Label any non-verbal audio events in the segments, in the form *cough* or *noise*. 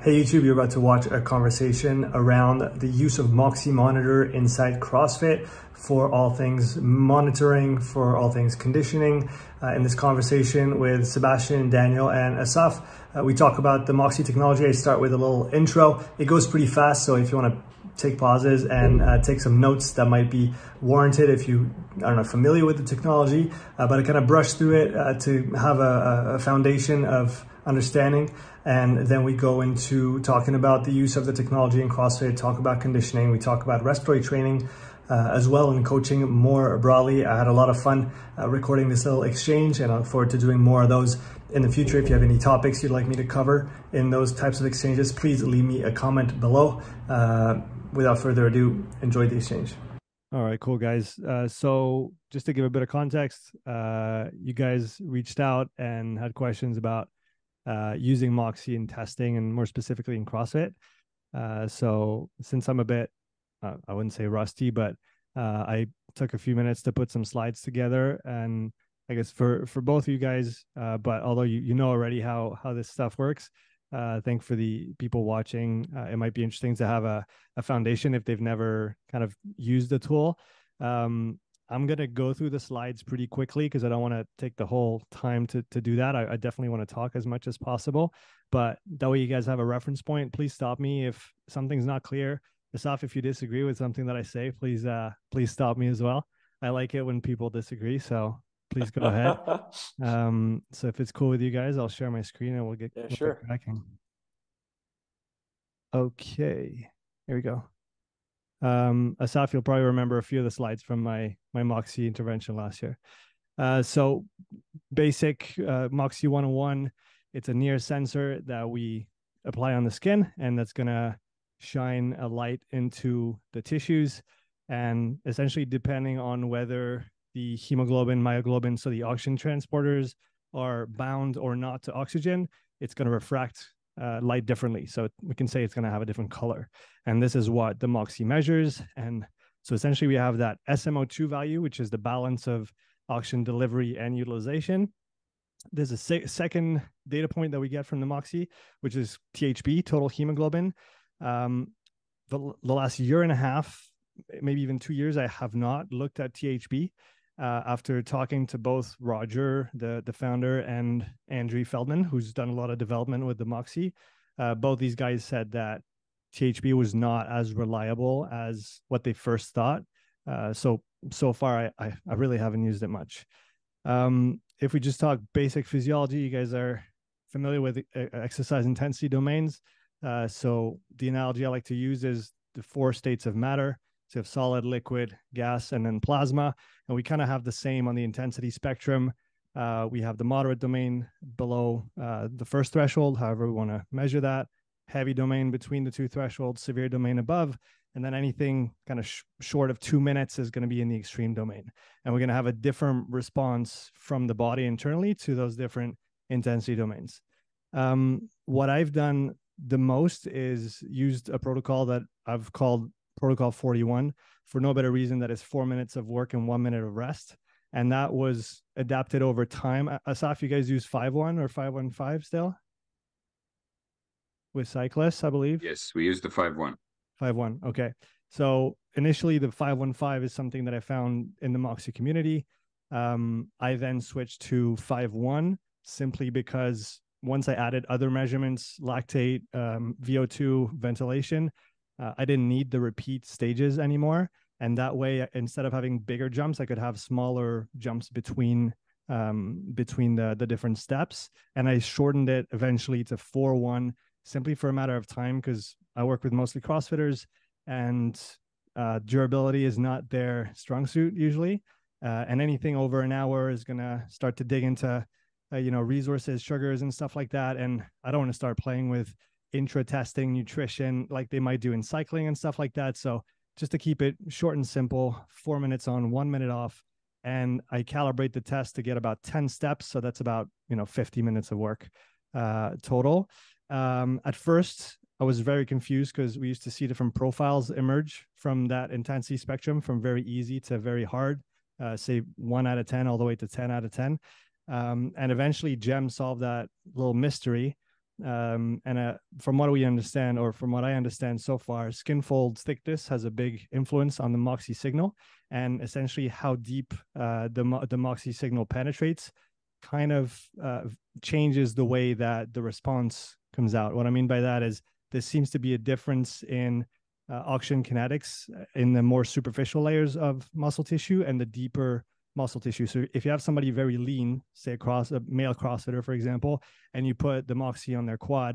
Hey YouTube, you're about to watch a conversation around the use of Moxy Monitor inside CrossFit for all things monitoring, for all things conditioning. Uh, in this conversation with Sebastian, Damien, and Assaf, uh, we talk about the Moxy technology. I start with a little intro. It goes pretty fast, so if you want to take pauses and uh, take some notes that might be warranted if you are not familiar with the technology, uh, but I kind of brush through it uh, to have a, a foundation of understanding. And then we go into talking about the use of the technology in CrossFit, talk about conditioning, we talk about respiratory training uh, as well and coaching more broadly. I had a lot of fun uh, recording this little exchange and I look forward to doing more of those in the future. If you have any topics you'd like me to cover in those types of exchanges, please leave me a comment below. Uh, without further ado, enjoy the exchange. All right, cool guys. Uh, so just to give a bit of context, uh, you guys reached out and had questions about uh, using Moxy in testing and more specifically in CrossFit. Uh, so since I'm a bit, uh, I wouldn't say rusty, but uh, I took a few minutes to put some slides together and I guess for, for both of you guys, uh, but although you, you know already how, how this stuff works, uh, for the people watching, it might be interesting to have a, a foundation if they've never kind of used the tool. Um, I'm gonna go through the slides pretty quickly because I don't want to take the whole time to to do that. I, I definitely want to talk as much as possible, but that way you guys have a reference point. Please stop me if something's not clear. Assaf, if you disagree with something that I say, please uh please stop me as well. I like it when people disagree, so please go ahead. *laughs* um, so if it's cool with you guys, I'll share my screen and we'll get yeah, we'll sure. Get cracking. Okay, here we go. Um, Assaf, you'll probably remember a few of the slides from my my Moxy intervention last year. Uh, so basic uh, Moxy 101, it's a near sensor that we apply on the skin, and that's gonna shine a light into the tissues, and essentially depending on whether the hemoglobin, myoglobin, so the oxygen transporters are bound or not to oxygen, it's going to refract uh, light differently. So we can say it's going to have a different color. And this is what the Moxy measures. And so essentially we have that SMO2 value, which is the balance of oxygen delivery and utilization. There's a se- second data point that we get from the Moxy, which is THB, total hemoglobin. Um, the, the last year and a half, maybe even two years, I have not looked at THB. Uh, after talking to both Roger, the the founder, and Andri Feldmann, who's done a lot of development with the Moxy, uh, both these guys said that THB was not as reliable as what they first thought. Uh, so so far, I, I, I really haven't used it much. Um, if we just talk basic physiology, you guys are familiar with uh, exercise intensity domains. Uh, so the analogy I like to use is the four states of matter. So you have solid, liquid, gas, and then plasma. And we kind of have the same on the intensity spectrum. Uh, we have the moderate domain below uh, the first threshold, however we want to measure that. Heavy domain between the two thresholds, severe domain above, and then anything kind of sh- short of two minutes is going to be in the extreme domain. And we're going to have a different response from the body internally to those different intensity domains. Um, what I've done the most is used a protocol that I've called protocol 41 for no better reason that is four minutes of work and one minute of rest. And that was adapted over time. Assaf you guys use 5-1 or 515 still? With cyclists i believe? Yes we use the 5-1 5-1 okay. So initially the 515 is something that i found in the Moxy community. Um, i then switched to 5-1 simply because once i added other measurements lactate um, vo2 ventilation uh, I didn't need the repeat stages anymore. And that way, instead of having bigger jumps, I could have smaller jumps between um, between the the different steps. And I shortened it eventually to four one, simply for a matter of time because I work with mostly CrossFitters, and uh, durability is not their strong suit usually. Uh, and anything over an hour is gonna start to dig into, uh, you know, resources, sugars, and stuff like that. And I don't want to start playing with intra testing nutrition like they might do in cycling and stuff like that. So just to keep it short and simple, four minutes on, one minute off. And I calibrate the test to get about 10 steps. So that's about, you know, 50 minutes of work uh, total. Um, at first, I was very confused because we used to see different profiles emerge from that intensity spectrum from very easy to very hard, uh, say one out of 10 all the way to 10 out of 10. Um, and eventually, Jem solved that little mystery Um, and uh, from what we understand, or from what I understand so far, skin fold thickness has a big influence on the Moxy signal, and essentially how deep uh, the the Moxy signal penetrates, kind of uh, changes the way that the response comes out. What I mean by that is there seems to be a difference in uh, oxygen kinetics uh, in the more superficial layers of muscle tissue and the deeper muscle tissue. So if you have somebody very lean, say across a male CrossFitter, for example, and you put the Moxy on their quad,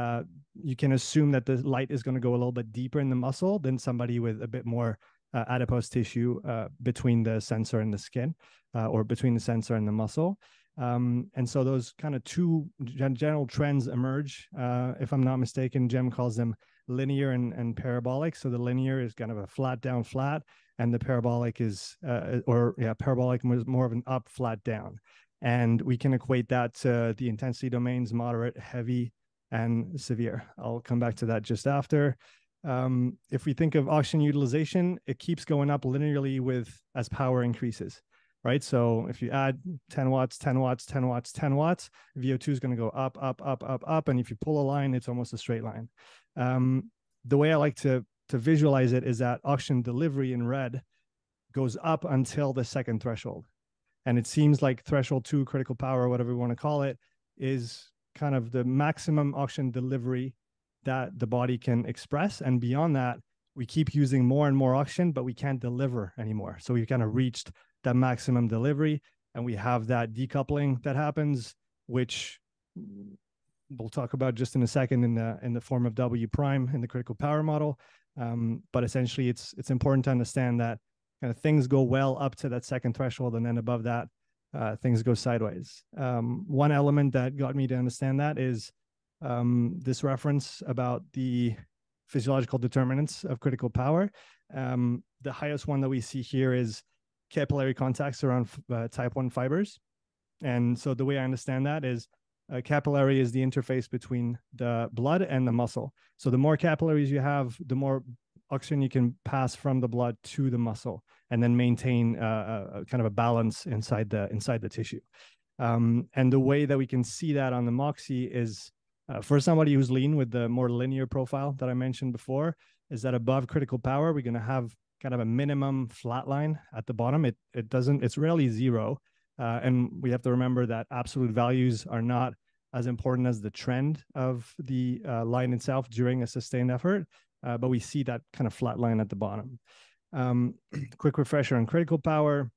uh, you can assume that the light is going to go a little bit deeper in the muscle than somebody with a bit more uh, adipose tissue uh, between the sensor and the skin, uh, or between the sensor and the muscle. Um, and so those kind of two general trends emerge. Uh, if I'm not mistaken, Jem calls them linear and, and parabolic. So the linear is kind of a flat down flat, and the parabolic is uh, or yeah parabolic was more of an up flat down. And we can equate that to the intensity domains moderate heavy and severe. I'll come back to that just after. Um, if we think of oxygen utilization it keeps going up linearly with as power increases right? So if you add 10 watts 10 watts 10 watts 10 watts vo2 is going to go up up up up up. And if you pull a line it's almost a straight line. Um, the way i like to to visualize it is that oxygen delivery in red goes up until the second threshold. And it seems like threshold two, critical power, whatever we want to call it, is kind of the maximum oxygen delivery that the body can express. And beyond that, we keep using more and more oxygen, but we can't deliver anymore. So we've kind of reached that maximum delivery and we have that decoupling that happens, which we'll talk about just in a second in the in the form of W prime in the critical power model. Um, but essentially, it's it's important to understand that kind of things go well up to that second threshold, and then above that, uh, things go sideways. Um, one element that got me to understand that is um, this reference about the physiological determinants of critical power. Um, the highest one that we see here is capillary contacts around uh, type 1 fibers. And so the way I understand that is a capillary is the interface between the blood and the muscle. So the more capillaries you have, the more oxygen you can pass from the blood to the muscle, and then maintain uh, a, a kind of a balance inside the inside the tissue. Um, and the way that we can see that on the Moxy is uh, for somebody who's lean with the more linear profile that I mentioned before, is that above critical power, we're going to have kind of a minimum flat line at the bottom. It it doesn't. It's rarely zero. Uh, and we have to remember that absolute values are not as important as the trend of the uh, line itself during a sustained effort, uh, but we see that kind of flat line at the bottom. Um, *clears throat* quick refresher on critical power.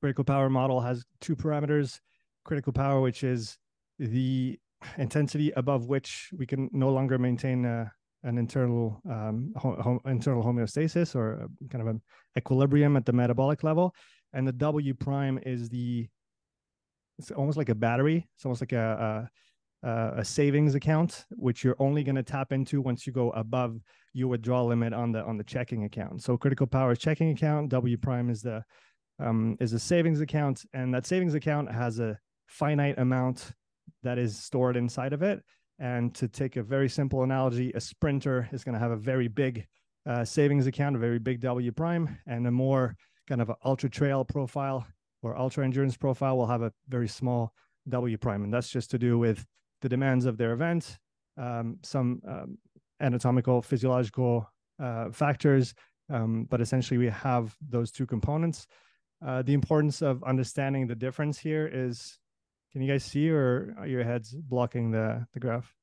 Critical power model has two parameters. Critical power, which is the intensity above which we can no longer maintain a, uh, an internal um, ho- internal homeostasis or kind of an equilibrium at the metabolic level and the W prime is the it's almost like a battery. It's almost like a a, a savings account, which you're only going to tap into once you go above your withdrawal limit on the on the checking account. So critical power is checking account. W prime is the um, is a savings account, and that savings account has a finite amount that is stored inside of it. And to take a very simple analogy, a sprinter is going to have a very big uh, savings account, a very big W prime, and a more kind of an ultra trail profile or ultra endurance profile will have a very small W prime. And that's just to do with the demands of their event, um, some um, anatomical, physiological uh, factors. Um, but essentially, we have those two components. Uh, the importance of understanding the difference here is can you guys see, or are your heads blocking the, the graph?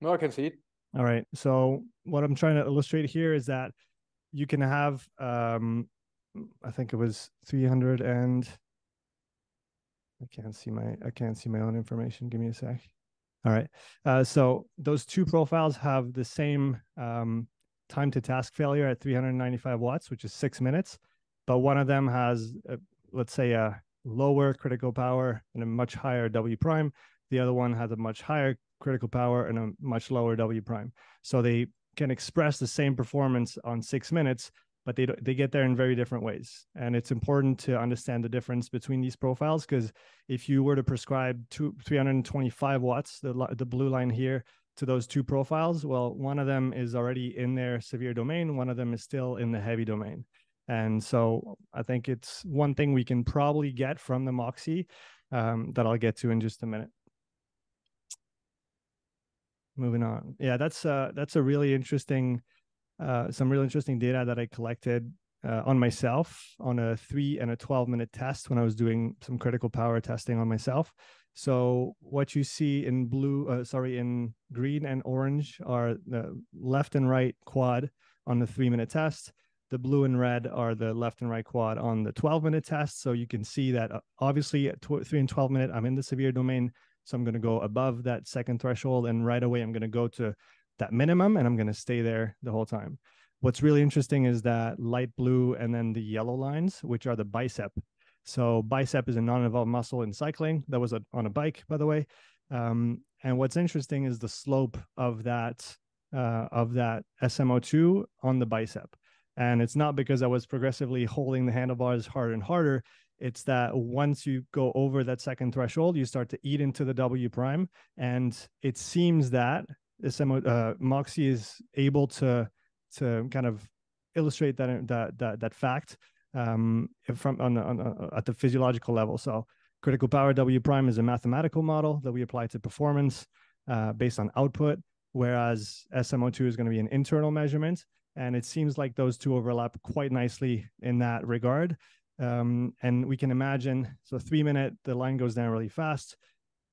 No, I can see it. All right. So, what I'm trying to illustrate here is that you can have um, I think it was 300 and I can't see my I can't see my own information. Give me a sec. All right. Uh, so those two profiles have the same um, time to task failure at 395 watts, which is six minutes, but one of them has, a, let's say, a lower critical power and a much higher W prime. The other one has a much higher critical power and a much lower W prime. So they can express the same performance on six minutes, but they they get there in very different ways. And it's important to understand the difference between these profiles because if you were to prescribe two, 325 watts the, the blue line here to those two profiles well one of them is already in their severe domain one of them is still in the heavy domain. And so i think it's one thing we can probably get from the moxy um, that i'll get to in just a minute. Moving on. Yeah, that's uh that's a really interesting uh some really interesting data that I collected uh, on myself on a 3 and a 12 minute test when I was doing some critical power testing on myself. So what you see in blue uh, sorry in green and orange are the left and right quad on the 3 minute test. The blue and red are the left and right quad on the 12 minute test. So you can see that uh, obviously at 3 and 12 minute I'm in the severe domain so I'm going to go above that second threshold. And right away, I'm going to go to that minimum and I'm going to stay there the whole time. What's really interesting is that light blue and then the yellow lines, which are the bicep. So bicep is a non-involved muscle in cycling. That was a, on a bike, by the way. Um, and what's interesting is the slope of that uh, of that SMO2 on the bicep. And it's not because I was progressively holding the handlebars harder and harder. It's that once you go over that second threshold, you start to eat into the W prime. And it seems that SMO, uh, Moxy is able to to kind of illustrate that that that, that fact um, from on, on, on at the physiological level. So critical power W prime is a mathematical model that we apply to performance uh, based on output, whereas SMO2 is going to be an internal measurement. And it seems like those two overlap quite nicely in that regard. Um, and we can imagine, so three minute, the line goes down really fast.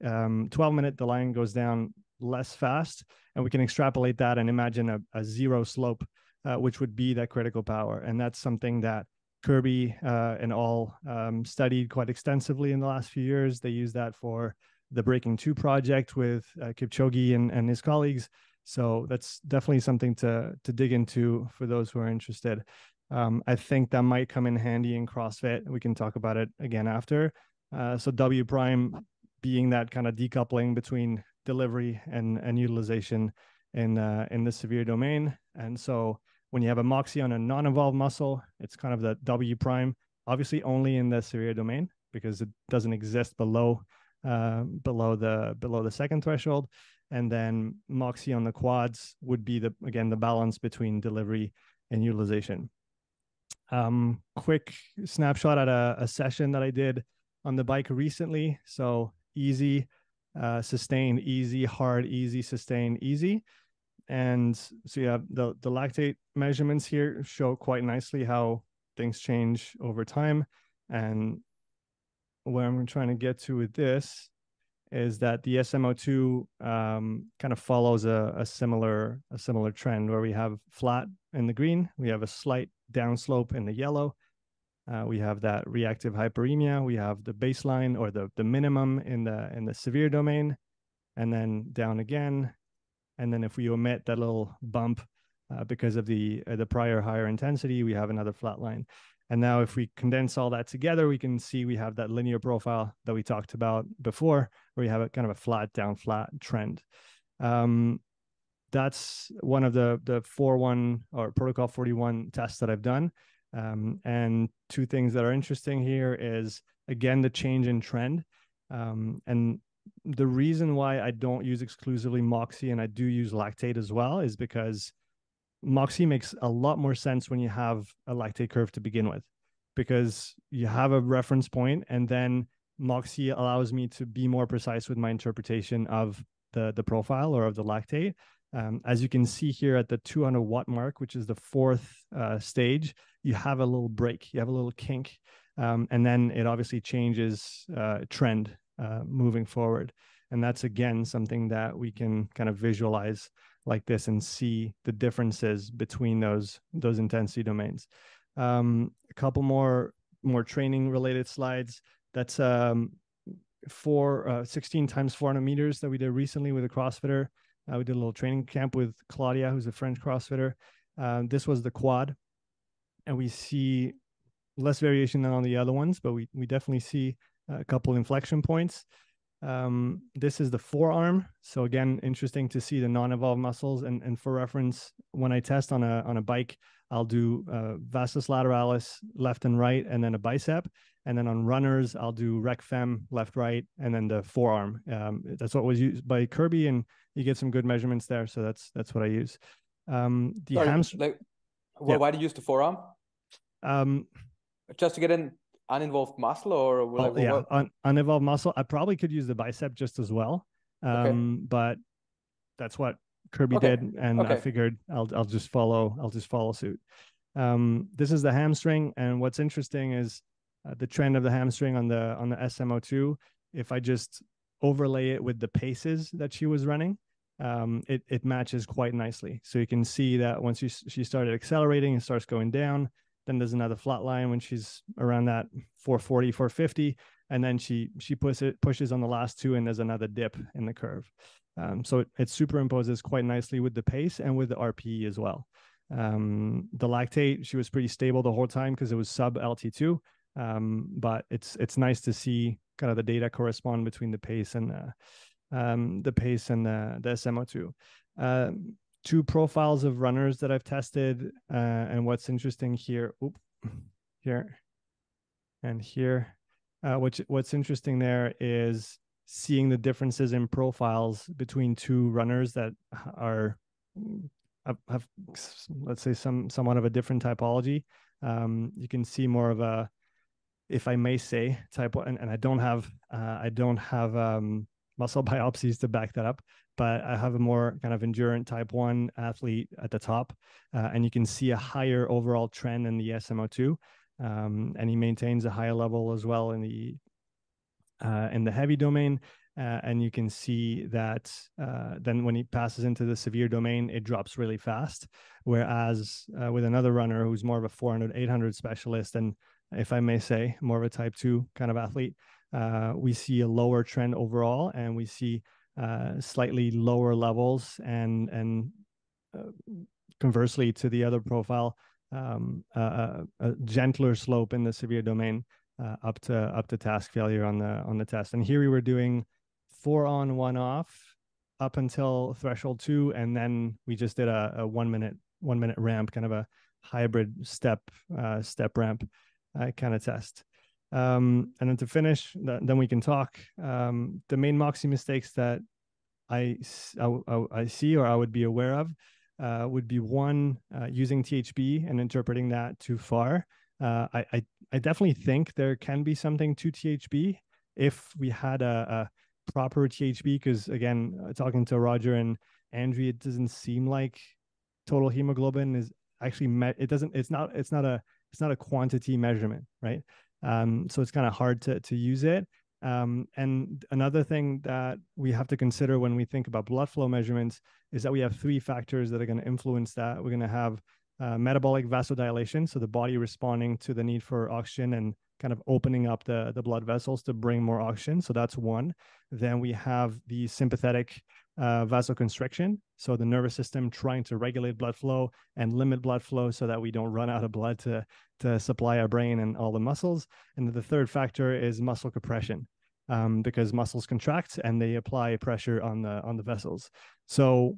Um, 12 minute, the line goes down less fast. And we can extrapolate that and imagine a, a zero slope, uh, which would be that critical power. And that's something that Kirby uh, and all um, studied quite extensively in the last few years. They use that for the Breaking Two project with uh, Kipchoge and, and his colleagues. So that's definitely something to to dig into for those who are interested. Um, I think that might come in handy in CrossFit. We can talk about it again after. Uh, so W prime being that kind of decoupling between delivery and and utilization in uh, in the severe domain. And so when you have a Moxy on a non-involved muscle, it's kind of the W prime, obviously only in the severe domain because it doesn't exist below uh, below the below the second threshold. And then Moxy on the quads would be the again the balance between delivery and utilization um, quick snapshot at a, a, session that I did on the bike recently. So easy, uh, sustain, easy, hard, easy, sustain, easy. And so yeah, the the lactate measurements here show quite nicely how things change over time. And where I'm trying to get to with this is that the SMO2 um, kind of follows a, a, similar a similar trend where we have flat in the green, we have a slight downslope in the yellow, uh, we have that reactive hyperemia, we have the baseline or the the minimum in the in the severe domain, and then down again, and then if we omit that little bump uh, because of the uh, the prior higher intensity, we have another flat line. And now if we condense all that together, we can see we have that linear profile that we talked about before, where we have a kind of a flat down flat trend. Um, that's one of the the 4-1 or protocol 41 tests that I've done. Um, and two things that are interesting here is again the change in trend. Um, and the reason why I don't use exclusively Moxy and I do use lactate as well is because Moxy makes a lot more sense when you have a lactate curve to begin with, because you have a reference point, and then Moxy allows me to be more precise with my interpretation of the the profile or of the lactate. Um, as you can see here at the 200 watt mark, which is the fourth uh, stage, you have a little break, you have a little kink, um, and then it obviously changes uh, trend uh, moving forward. And that's again something that we can kind of visualize like this and see the differences between those those intensity domains. Um, a couple more more training related slides. That's um, for uh, 16 times 400 meters that we did recently with a CrossFitter. Uh, we did a little training camp with Claudia, who's a French CrossFitter. Uh, this was the quad, and we see less variation than on the other ones, but we we definitely see a couple inflection points. Um, this is the forearm. So again, interesting to see the non-evolved muscles. And, and for reference, when I test on a on a bike, I'll do uh, vastus lateralis left and right, and then a bicep. And then on runners, I'll do rec fem left, right, and then the forearm. Um, that's what was used by Kirby, and you get some good measurements there. So that's that's what I use. Um, the Sorry, hamstring. Like, well, yeah. why do you use the forearm? Um, just to get in uninvolved muscle or will oh, yeah un- uninvolved muscle i probably could use the bicep just as well um, okay. but that's what Kirby Okay, did, and I figured I'll I'll just follow I'll just follow suit. Um, this is the hamstring, and what's interesting is uh, the trend of the hamstring on the on the SMO2. If I just overlay it with the paces that she was running, um, it it matches quite nicely. So you can see that once she she started accelerating, it starts going down. Then there's another flat line when she's around that 440, 450, and then she she pushes it pushes on the last two, and there's another dip in the curve. Um, so it, it superimposes quite nicely with the pace and with the RPE as well. Um, the lactate, she was pretty stable the whole time because it was sub LT2. Um, but it's it's nice to see kind of the data correspond between the pace and the, um, the pace and the, the SMO2. Two profiles of runners that I've tested, uh, and what's interesting here, oop, here and here. Uh, which what's interesting there is seeing the differences in profiles between two runners that are have, let's say some somewhat of a different typology. Um, you can see more of a, if I may say, type and, and I don't have uh, I don't have um, muscle *laughs* biopsies to back that up, but I have a more kind of endurance type one athlete at the top, uh, and you can see a higher overall trend in the SMO2, um, and he maintains a higher level as well in the uh, in the heavy domain. Uh, and you can see that uh, then when he passes into the severe domain, it drops really fast. Whereas uh, with another runner who's more of a 400, 800 specialist, and if I may say, more of a type two kind of athlete, uh, we see a lower trend overall, and we see uh, slightly lower levels, and and uh, conversely to the other profile, um, a gentler slope in the severe domain uh, up to up to task failure on the on the test. And here we were doing four on, one off up until threshold two, and then we just did a, a one minute one minute ramp, kind of a hybrid step uh, step ramp uh, kind of test. Um, and then to finish, th- then we can talk. Um, the main Moxy mistakes that I, I, I see or I would be aware of uh, would be one uh, using THB and interpreting that too far. Uh, I, I, I definitely think there can be something to THB if we had a, a proper THB. Because again, uh, talking to Roger and Andri, it doesn't seem like total hemoglobin is actually met. It doesn't. It's not. It's not a. It's not a quantity measurement, right? Um, so it's kind of hard to to use it. Um, and another thing that we have to consider when we think about blood flow measurements is that we have three factors that are going to influence that. We're going to have uh, metabolic vasodilation, so the body responding to the need for oxygen and kind of opening up the, the blood vessels to bring more oxygen. So that's one. Then we have the sympathetic uh, vasoconstriction, so the nervous system trying to regulate blood flow and limit blood flow so that we don't run out of blood to, to supply our brain and all the muscles. And the third factor is muscle compression. Um, because muscles contract and they apply pressure on the on the vessels. So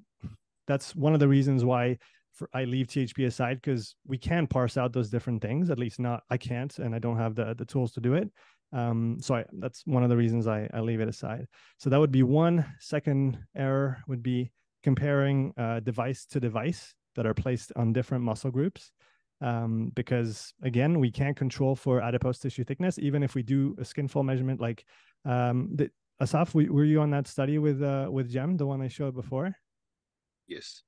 that's one of the reasons why for, I leave THB aside because we can parse out those different things. At least not I can't, and I don't have the the tools to do it. Um, so I, that's one of the reasons I, I leave it aside. So that would be one. Second error would be comparing uh, device to device that are placed on different muscle groups. Um, because again, we can't control for adipose tissue thickness, even if we do a skin fold measurement. Like um, the, Assaf, were you on that study with uh, with Jem, the one I showed before? Yes.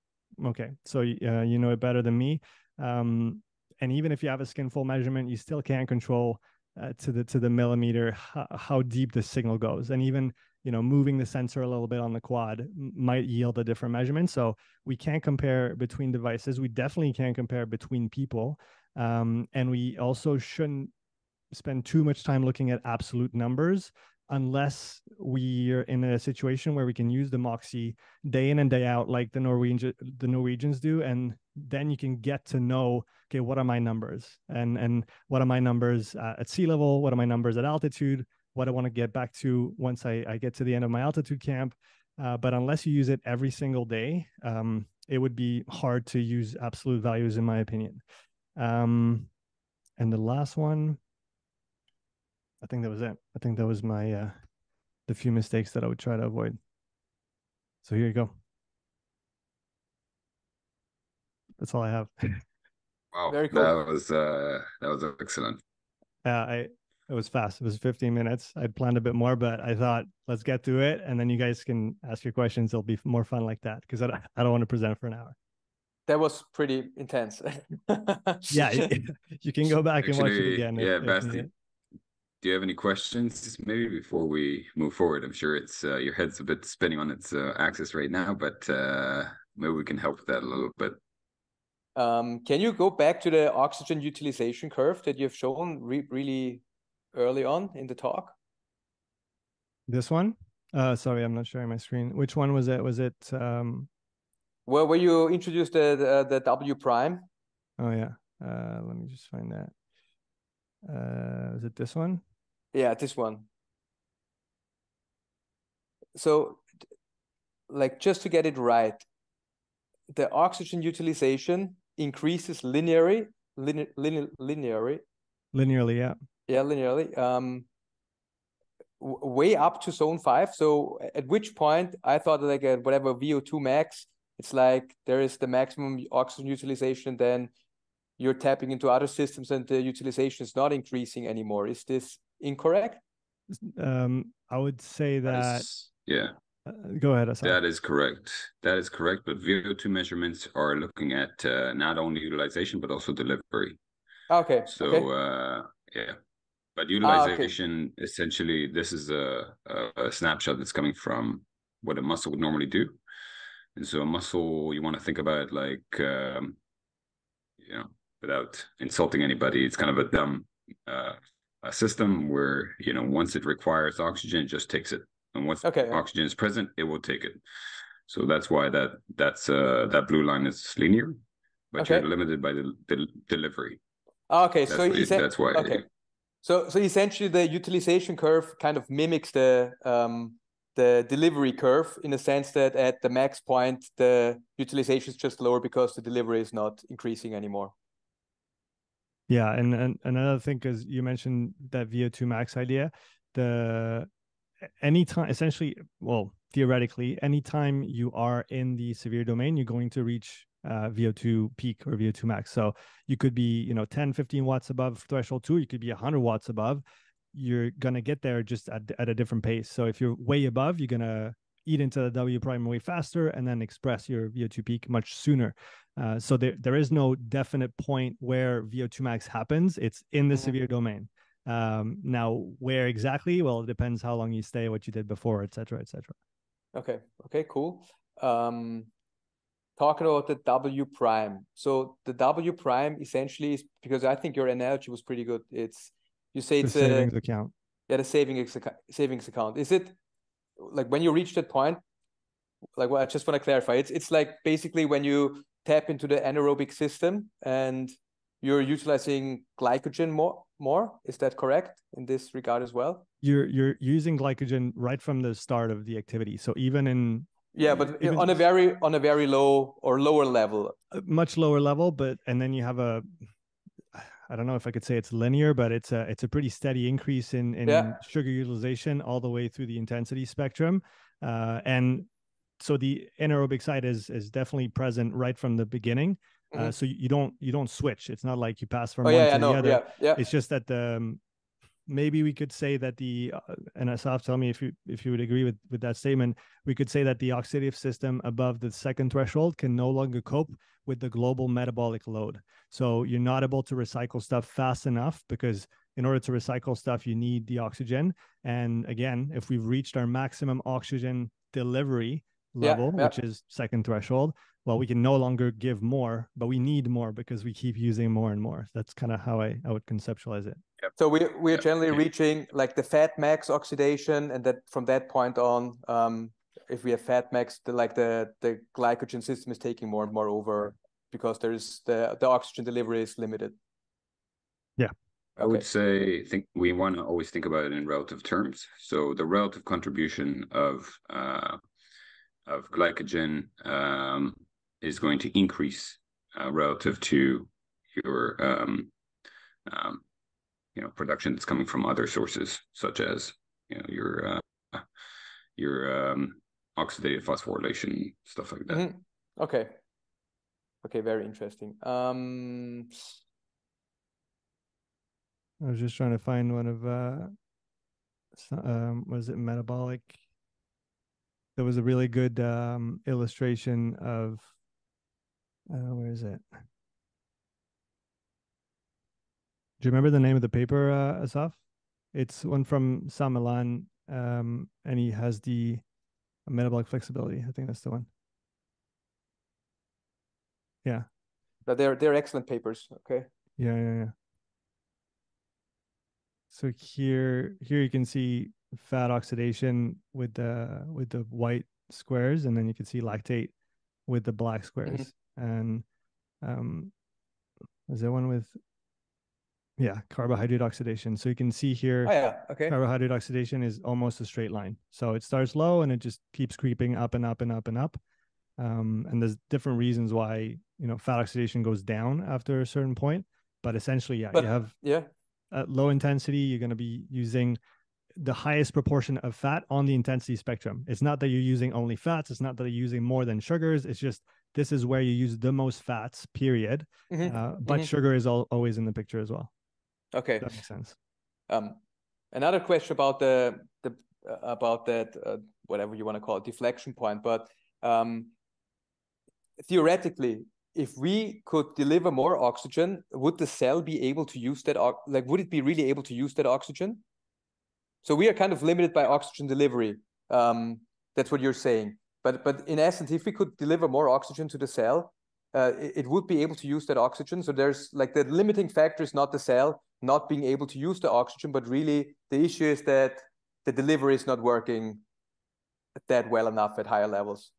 Okay, so uh, you know it better than me. Um, and even if you have a skin fold measurement, you still can't control uh, to the to the millimeter how, how, deep the signal goes. And even you know moving the sensor a little bit on the quad might yield a different measurement. So we can't compare between devices. We definitely can't compare between people. Um, and we also shouldn't spend too much time looking at absolute numbers unless we're in a situation where we can use the Moxy day in and day out, like the Norwegian the Norwegians do, and then you can get to know, okay, what are my numbers, and and what are my numbers at sea level, what are my numbers at altitude, what I want to get back to once I, I get to the end of my altitude camp. Uh, but unless you use it every single day, um, it would be hard to use absolute values, in my opinion. Um, and the last one, I think that was it. I think that was my uh the few mistakes that I would try to avoid. So here you go. That's all I have. *laughs* Wow, Very cool. that was uh that was excellent. Uh, I it was fast. It was 15 minutes. I'd planned a bit more, but I thought let's get through it, and then you guys can ask your questions. It'll be more fun like that because I, don't- I don't want to present for an hour. That was pretty intense. *laughs* Yeah, *laughs* you can go back and watch it again. yeah, if Basti, needed. do you have any questions maybe before we move forward? I'm sure it's uh, your head's a bit spinning on its uh, axis right now, but uh, maybe we can help with that a little bit. Um, can you go back to the oxygen utilization curve that you've shown re really early on in the talk? This one? Uh, sorry, I'm not sharing my screen. Which one was it? Was it? Um, Where where you introduced the the, the W prime? oh yeah. Uh, let me just find that. Uh, is it this one? Yeah, this one. So, like, just to get it right, the oxygen utilization increases linearly, linear, linear, linearly, Linearly, yeah. yeah, linearly, um, w- way up to zone five. So, at which point I thought like at whatever VO2 max, it's like there is the maximum oxygen utilization, then you're tapping into other systems and the utilization is not increasing anymore. Is this incorrect? Um, I would say That that. is- yeah, go ahead, Assaf. that is correct. That is correct. But VO2 measurements are looking at uh, not only utilization but also delivery. Okay. So okay. uh, yeah, but Ah, okay. utilization essentially this is a, a, a snapshot that's coming from what a muscle would normally do, and so a muscle you want to think about it like um, you know without insulting anybody, it's kind of a dumb uh, a system where you know once it requires oxygen, it just takes it, and once Okay, oxygen is present, it will take it. So that's why that that's uh, that blue line is linear, but Okay. you're limited by the, the delivery. Ah, Okay, That's, so what- essen- that's why. okay. So so essentially the utilization curve kind of mimics the um the delivery curve in the sense that at the max point the utilization is just lower because the delivery is not increasing anymore. Yeah, and, and another thing, because you mentioned that VO2 max idea, the anytime essentially, well, theoretically, anytime you are in the severe domain, you're going to reach uh, VO2 peak or VO2 max. So you could be, you know, 10, 15 watts above threshold two, you could be 100 watts above. You're going to get there just at, at a different pace. So if you're way above, you're going to eat into the W prime way faster and then express your VO2 peak much sooner. Uh, so there, there is no definite point where VO2 max happens. It's in the Mhm. severe domain. Um, now, where exactly? Well, it depends how long you stay, what you did before, et cetera, et cetera. Okay, okay, cool. Um talking about the W prime. So the W prime essentially is because I think your analogy was pretty good. It's you say it's a savings account. yeah, the savings account, savings account. Is it like when you reach that point? Like, well, I just want to clarify. It's it's like basically when you tap into the anaerobic system and you're utilizing glycogen more. More is that correct in this regard as well? You're you're using glycogen right from the start of the activity. So even in Yeah, but Even- on a very on a very low or lower level. much lower level, but and then you have a I don't know if I could say it's linear, but it's a it's a pretty steady increase in in Yeah. sugar utilization all the way through the intensity spectrum, uh, and so the anaerobic side is is definitely present right from the beginning. Uh, Mhm. so you don't you don't switch. It's not like you pass from Oh one yeah, to yeah, the no, other. yeah, yeah. It's just that the um, maybe we could say that the uh, and Assaf, tell me if you if you would agree with with that statement. We could say that the oxidative system above the second threshold can no longer cope with the global metabolic load. So you're not able to recycle stuff fast enough because in order to recycle stuff, you need the oxygen. And again, if we've reached our maximum oxygen delivery level, yeah. which is second threshold, well, we can no longer give more, but we need more because we keep using more and more. That's kind of how I, I would conceptualize it. So we we're Yeah, generally okay. reaching like the fat max oxidation, and that from that point on, um, if we have fat max, the like the the glycogen system is taking more and more over because there is the the oxygen delivery is limited. Yeah. I would say think we want to always think about it in relative terms. So the relative contribution of uh, of glycogen um, is going to increase uh, relative to your um, um, you know production that's coming from other sources such as you know your uh, your um, oxidative phosphorylation stuff like that. Mhm. Okay. Okay, very interesting. Um, I was just trying to find one of uh, um, was it metabolic? There was a really good um, illustration of uh, where is it? Do you remember the name of the paper, uh, Assaf? It's one from San Millán, um, and he has the metabolic flexibility. I think that's the one. Yeah. But they're they're excellent papers. Okay. Yeah, yeah, yeah. So here here you can see fat oxidation with the with the white squares, and then you can see lactate with the black squares. Mm-hmm. And um, is there one with yeah, carbohydrate oxidation. So you can see here, oh, yeah, okay. Carbohydrate oxidation is almost a straight line. So it starts low and it just keeps creeping up and up and up and up. Um, and there's different reasons why you know fat oxidation goes down after a certain point. But essentially, yeah, but, you have yeah at low intensity, you're going to be using the highest proportion of fat on the intensity spectrum. It's not that you're using only fats. It's not that you're using more than sugars. It's just this is where you use the most fats. Period. Mm-hmm. Uh, but mm-hmm. sugar is all, always in the picture as well. Okay, that makes sense. Um, another question about the the uh, about that uh, whatever you want to call it deflection point, but um, theoretically, if we could deliver more oxygen, would the cell be able to use that? Like, would it be really able to use that oxygen? So we are kind of limited by oxygen delivery. Um, that's what you're saying. But but in essence, if we could deliver more oxygen to the cell, uh, it, it, would be able to use that oxygen. So there's like the limiting factor is not the cell not being able to use the oxygen, but really the issue is that the delivery is not working that well enough at higher levels,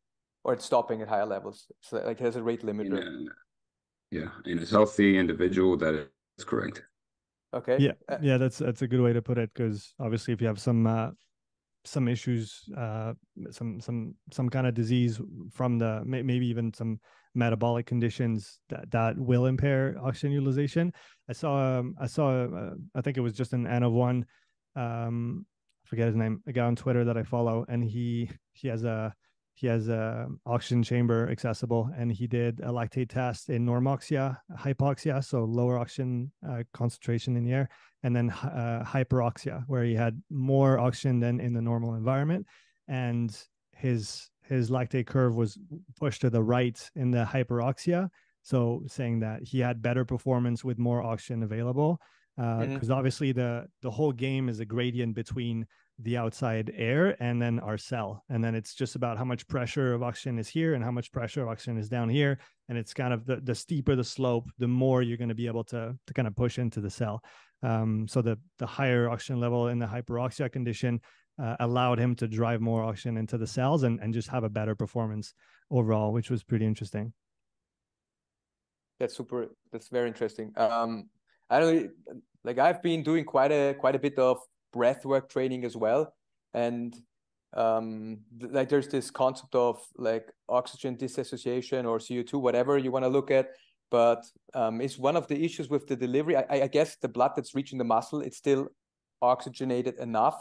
or it's stopping at higher levels. So like there's a rate limiter. In a, yeah, in a healthy individual, that is correct. Okay. Yeah, uh, yeah, that's that's a good way to put it because obviously, if you have some uh, some issues, uh, some some some kind of disease from the maybe even some metabolic conditions that that will impair oxygen utilization. I saw um, I saw uh, I think it was just an N of one, um, I forget his name, a guy on Twitter that I follow, and he he has a he has a oxygen chamber accessible, and he did a lactate test in normoxia, hypoxia, so lower oxygen uh, concentration in the air, and then uh, hyperoxia, where he had more oxygen than in the normal environment, and his his lactate curve was pushed to the right in the hyperoxia, so saying that he had better performance with more oxygen available, because uh, mm-hmm. obviously the the whole game is a gradient between the outside air and then our cell. And then it's just about how much pressure of oxygen is here and how much pressure of oxygen is down here. And it's kind of the, the steeper the slope, the more you're going to be able to, to kind of push into the cell. Um, so the, the higher oxygen level in the hyperoxia condition uh, allowed him to drive more oxygen into the cells and, and just have a better performance overall, which was pretty interesting. That's super. That's very interesting. Um, I don't like I've been doing quite a quite a bit of breathwork training as well. And um like there's this concept of like oxygen disassociation or co2 whatever you want to look at. But um it's one of the issues with the delivery. I, I guess the blood that's reaching the muscle it's still oxygenated enough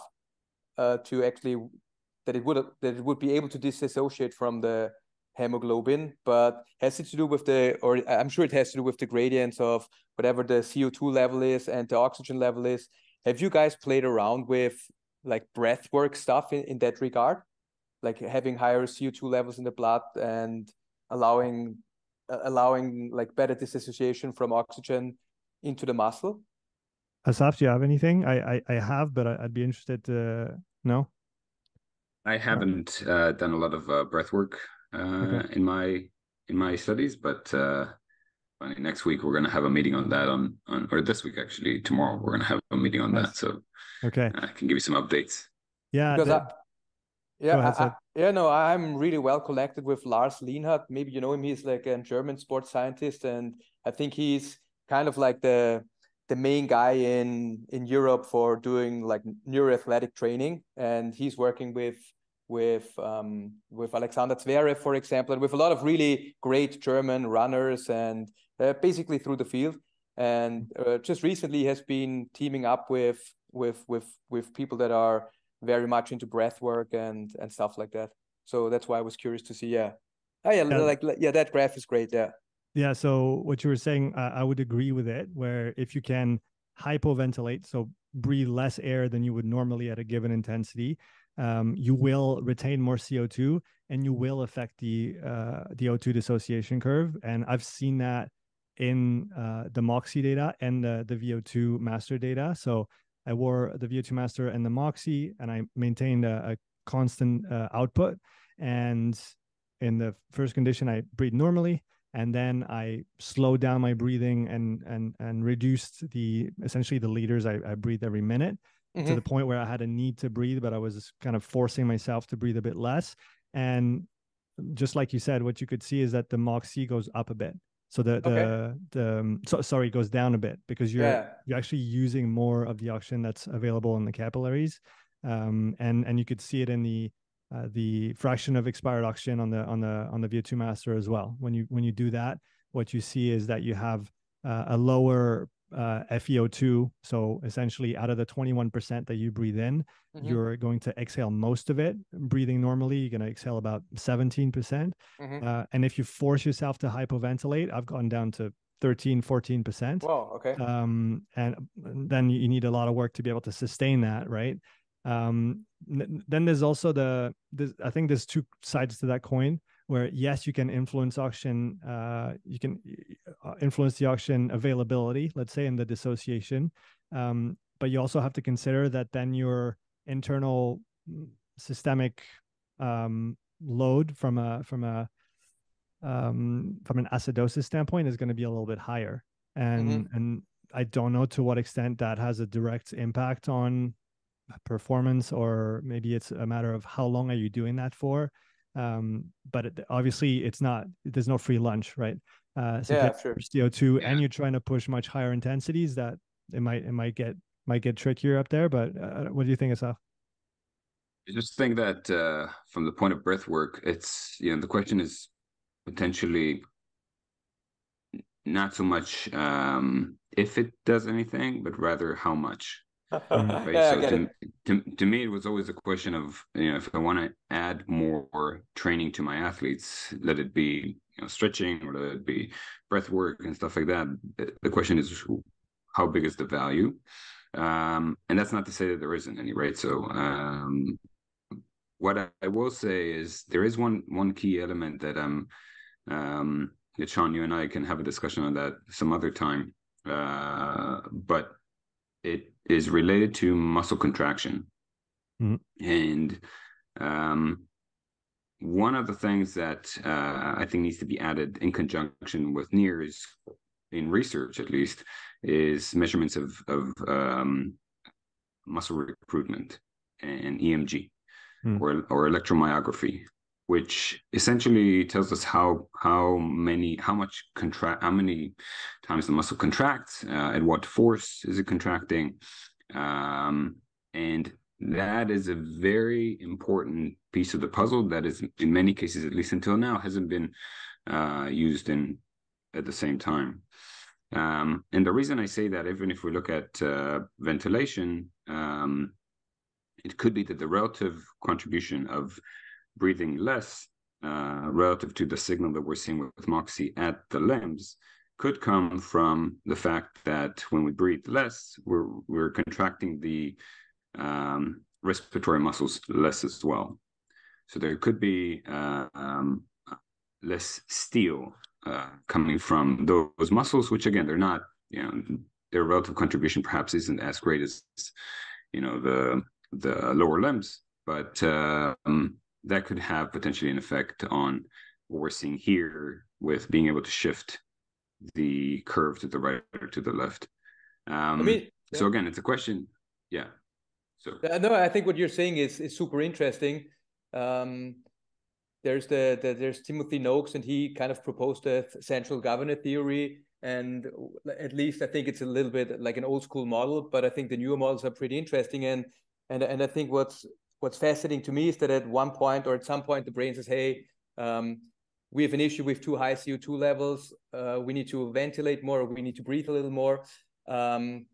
uh to actually that it would that it would be able to disassociate from the hemoglobin. But has it to do with the or i'm sure it has to do with the gradients of whatever the co2 level is and the oxygen level is have you guys played around with like breath work stuff in, in that regard? Like having higher CO2 levels in the blood and allowing uh, allowing like better disassociation from oxygen into the muscle? Assaf, do you have anything? I I, I have, but I, would be interested to know. I haven't uh, done a lot of uh, breath work uh, okay. in my in my studies, but uh, next week we're going to have a meeting on that on, on or this week actually tomorrow we're going to have a meeting on nice. that so okay. I can give you some updates. Yeah because I, yeah ahead, I, I, yeah no i'm really well connected with Lars Lienhard. Maybe you know him he's like a german sports scientist and i think he's kind of like the the main guy in in europe for doing like neuroathletic training and he's working with with um, with Alexander Zverev, for example, and with a lot of really great German runners and basically through the field. And uh, just recently has been teaming up with with with with people that are very much into breath work and and stuff like that. So that's why I was curious to see. Yeah, oh yeah, yeah. like yeah, that graph is great. Yeah. Yeah. So what you were saying, uh, I would agree with it. Where if you can hypoventilate, so breathe less air than you would normally at a given intensity, um, you will retain more CO2 and you will affect the uh, the O2 dissociation curve. And I've seen that in uh, the Moxy data and the, the VO2 master data. So I wore the VO2 master and the Moxy, and I maintained a, a constant uh, output. And in the first condition, I breathe normally and then I slowed down my breathing and and and reduced the essentially the liters I, I breathe every minute mm-hmm. to the point where I had a need to breathe, but I was kind of forcing myself to breathe a bit less. And just like you said, what you could see is that the Moxy goes up a bit. So the the okay. the um, so, sorry goes down a bit because you're yeah. you're actually using more of the oxygen that's available in the capillaries, um, and and you could see it in the uh, the fraction of expired oxygen on the on the on the VO2 master as well. When you when you do that, what you see is that you have uh, a lower uh, FeO2. So essentially, out of the 21% that you breathe in, mm-hmm. you're going to exhale most of it. Breathing normally, you're going to exhale about 17%. percent mm hmm uh, and if you force yourself to hypoventilate, I've gone down to 13, 14%. Wow, okay. Um, and then you need a lot of work to be able to sustain that, right? um then there's also the this, i think there's two sides to that coin where yes you can influence oxygen uh you can uh, influence the oxygen availability let's say in the dissociation. Um but you also have to consider that then your internal systemic um load from a from a um from an acidosis standpoint is going to be a little bit higher. And mm-hmm. and i don't know to what extent that has a direct impact on performance or maybe it's a matter of how long are you doing that for um, but it, obviously it's not there's no free lunch right uh, so yeah, sure. co2 yeah. and you're trying to push much higher intensities that it might it might get might get trickier up there but uh, what do you think Assaf? I just think that uh, from the point of breath work it's you know the question is potentially not so much um, if it does anything but rather how much right? yeah, so to, to, to, me, it was always a question of, you know, if I want to add more training to my athletes, let it be, you know, stretching or let it be breath work and stuff like that. The question is, how big is the value? Um, and that's not to say that there isn't any, right? So, um, what I, I will say is there is one one key element that um um Sean, you and I can have a discussion on that some other time. Uh, but it is related to muscle contraction. Mm-hmm. And um, one of the things that uh, I think needs to be added in conjunction with NIRS, in research at least, is measurements of, of um, muscle recruitment and EMG mm. or, or electromyography which essentially tells us how how many how much contract how many times the muscle contracts uh, at what force is it contracting. Um, and that is a very important piece of the puzzle that is in many cases at least until now hasn't been uh, used in at the same time. Um, and the reason i say that even if we look at uh, ventilation um, it could be that the relative contribution of breathing less uh, relative to the signal that we're seeing with, with Moxy at the limbs could come from the fact that when we breathe less, we're we're contracting the um, respiratory muscles less as well. So there could be uh, um, less steal uh, coming from those muscles, which again they're not, you know, their relative contribution perhaps isn't as great as, you know, the the lower limbs, but um, that could have potentially an effect on what we're seeing here with being able to shift the curve to the right or to the left. Um, I mean, so again, it's a question. Yeah. So no, I think what you're saying is is super interesting. Um, there's the, the there's Timothy Noakes, and he kind of proposed a central governor theory. And at least I think it's a little bit like an old school model, but I think the newer models are pretty interesting. And and and I think what's what's fascinating to me is that at one point or at some point the brain says, "Hey, um, we have an issue with too high CO2 levels. Uh, we need to ventilate more. we need to breathe a little more." Um,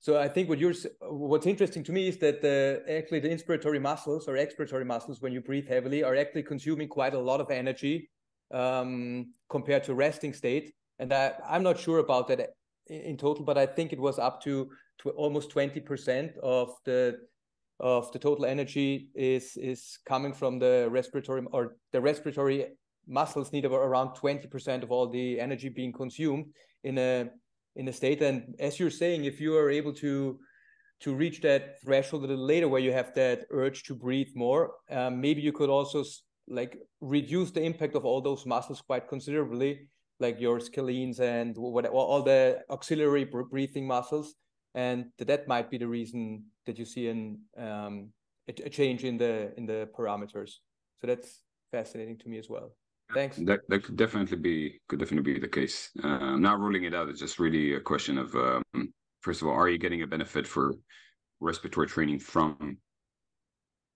so I think what you're what's interesting to me is that the actually the inspiratory muscles or expiratory muscles when you breathe heavily are actually consuming quite a lot of energy um, compared to resting state. And I, I'm not sure about that in total, but I think it was up to, to almost 20% of the of the total energy is is coming from the respiratory or the respiratory muscles need about around 20% of all the energy being consumed in a in a state. And as you're saying if you are able to to reach that threshold a little later where you have that urge to breathe more um, maybe you could also like reduce the impact of all those muscles quite considerably like your scalenes and what all the auxiliary breathing muscles and that might be the reason that you see an um, a, change in the in the parameters so that's fascinating to me as well Thanks. That that could definitely be could definitely be the case. Uh, I'm not ruling it out. It's just really a question of um, first of all, are you getting a benefit for respiratory training from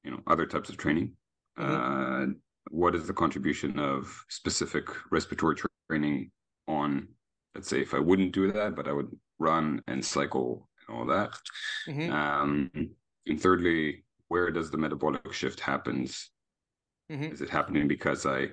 you know other types of training? Mm-hmm. Uh, what is the contribution of specific respiratory training on? Let's say if I wouldn't do that, but I would run and cycle and all that. Mm-hmm. Um, and thirdly, where does the metabolic shift happens? Mm-hmm. Is it happening because I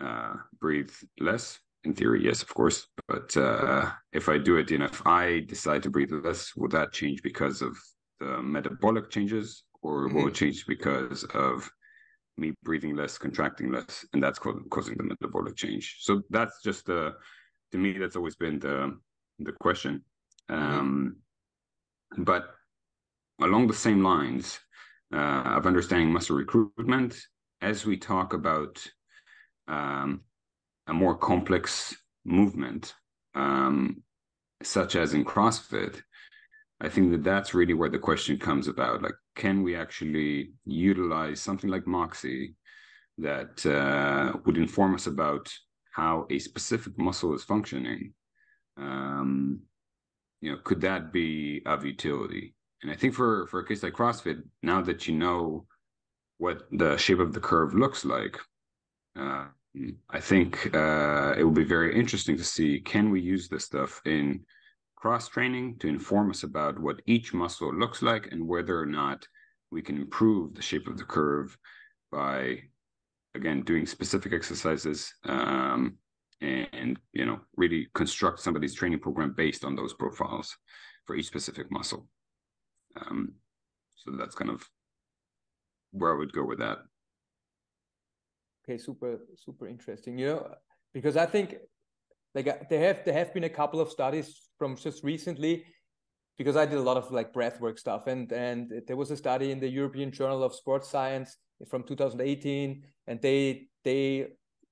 uh, breathe less? In theory, yes, of course. But uh, if I do it, you know, if I decide to breathe less, will that change because of the metabolic changes, or mm-hmm. will it change because of me breathing less, contracting less, and that's causing the metabolic change? So that's just the, to me, that's always been the the question. Mm-hmm. Um, but along the same lines uh, of understanding muscle recruitment, as we talk about um, a more complex movement, um, such as in CrossFit, I think that that's really where the question comes about. Like, can we actually utilize something like Moxy that uh, would inform us about how a specific muscle is functioning? Um, you know, could that be of utility? And I think for for a case like CrossFit, now that you know what the shape of the curve looks like, uh, I think uh, it will be very interesting to see can we use this stuff in cross training to inform us about what each muscle looks like and whether or not we can improve the shape of the curve by again doing specific exercises um, and you know really construct somebody's training program based on those profiles for each specific muscle. Um, so that's kind of where i would go with that. Okay super super interesting. You know because i think like uh, there have there have been a couple of studies from just recently because i did a lot of like breathwork stuff. And and there was a study in the european journal of sports science from 2018 and they they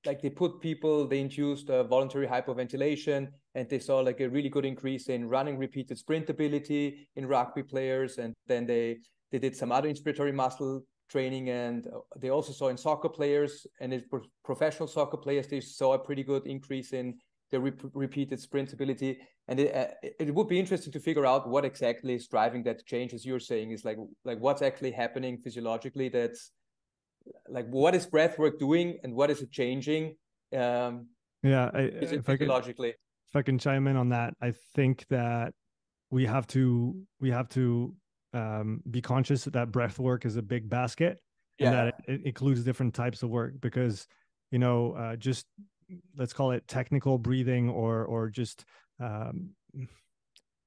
like they put people they induced uh, voluntary hyperventilation and they saw like a really good increase in running repeated sprint ability in rugby players. And then they they did some other inspiratory muscle training and uh, they also saw in soccer players and in professional soccer players they saw a pretty good increase in the re- repeated sprint ability and it, uh, it would be interesting to figure out what exactly is driving that change as you're saying is like like what's actually happening physiologically that's like what is breath work doing and what is it changing um yeah I, if I can, if i can chime in on that i think that we have to we have to um be conscious that breath work is a big basket yeah. and that it, it includes different types of work because you know uh, just let's call it technical breathing or or just um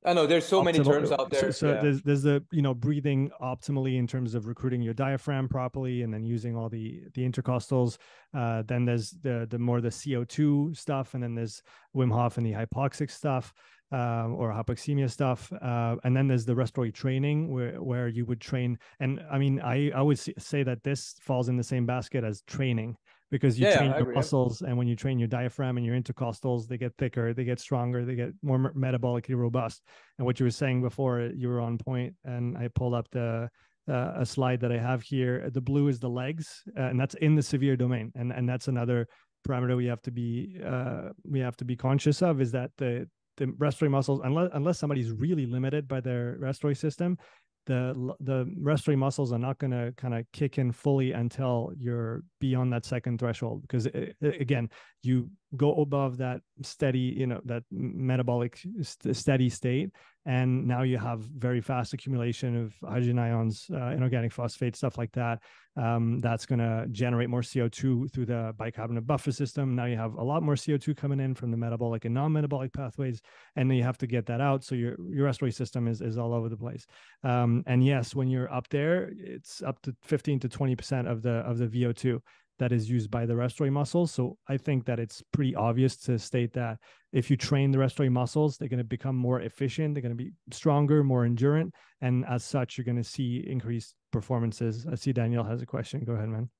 I know there's so many terms out there. So, so yeah. there's there's the you know breathing optimally in terms of recruiting your diaphragm properly, and then using all the the intercostals. Uh, then there's the the more the CO2 stuff, and then there's Wim Hof and the hypoxic stuff. Um, or hypoxemia stuff, uh, and then there's the respiratory training where where you would train. And I mean, I I would say that this falls in the same basket as training because you yeah, train your muscles and when you train your diaphragm and your intercostals they get thicker they get stronger they get more metabolically robust. And what you were saying before you were on point and i pulled up the uh, a slide that i have here. The blue is the legs uh, and that's in the severe domain. And and that's another parameter we have to be uh, we have to be conscious of is that the the respiratory muscles unless unless somebody's really limited by their respiratory system the the respiratory muscles are not going to kind of kick in fully until you're beyond that second threshold because it, it, again you go above that steady, you know, that metabolic st- steady state. And now you have very fast accumulation of hydrogen ions, uh, inorganic phosphate, stuff like that. Um, that's going to generate more CO2 through the bicarbonate buffer system. Now you have a lot more CO2 coming in from the metabolic and non-metabolic pathways, and then you have to get that out. So your your respiratory system is is all over the place. Um, and yes, when you're up there, it's up to 15 to 20 percent of the of the VO2 that is used by the respiratory muscles. So I think that it's pretty obvious to state that if you train the respiratory muscles, they're going to become more efficient, they're going to be stronger, more endurant, and as such, you're going to see increased performances. I see Daniel has a question. Go ahead, man.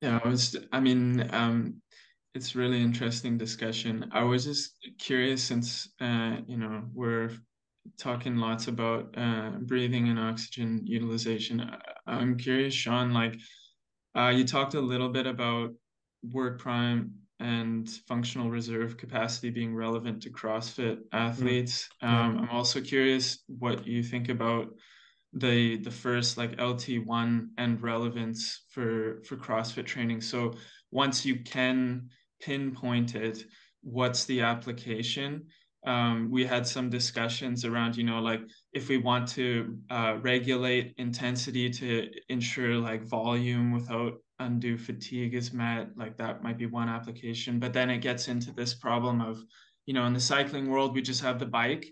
Yeah, I was. I mean, um, it's really interesting discussion. I was just curious since uh, you know we're talking lots about uh, breathing and oxygen utilization. I'm curious, Sean, like uh, you talked a little bit about work prime and functional reserve capacity being relevant to CrossFit athletes. Mm. Um, I'm also curious what you think about the the first like LT1 and relevance for for CrossFit training. So once you can pinpoint it, what's the application? Um, we had some discussions around, you know, like if we want to uh, regulate intensity to ensure like volume without undue fatigue is met, like that might be one application. But then it gets into this problem of, you know, in the cycling world, we just have the bike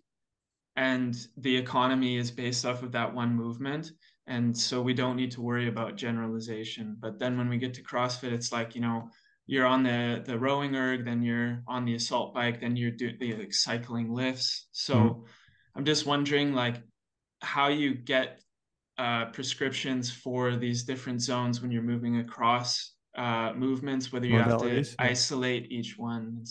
and the economy is based off of that one movement. And so we don't need to worry about generalization. But then when we get to CrossFit, it's like, you know, you're on the the rowing erg, then you're on the assault bike, then you're doing the like, cycling lifts. So mm I'm just wondering like how you get uh, prescriptions for these different zones when you're moving across uh, movements, whether you have to isolate each one.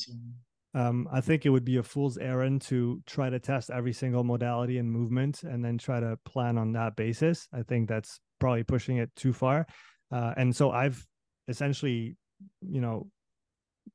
Um, I think it would be a fool's errand to try to test every single modality and movement and then try to plan on that basis. I think that's probably pushing it too far. Uh, and so I've essentially, you know,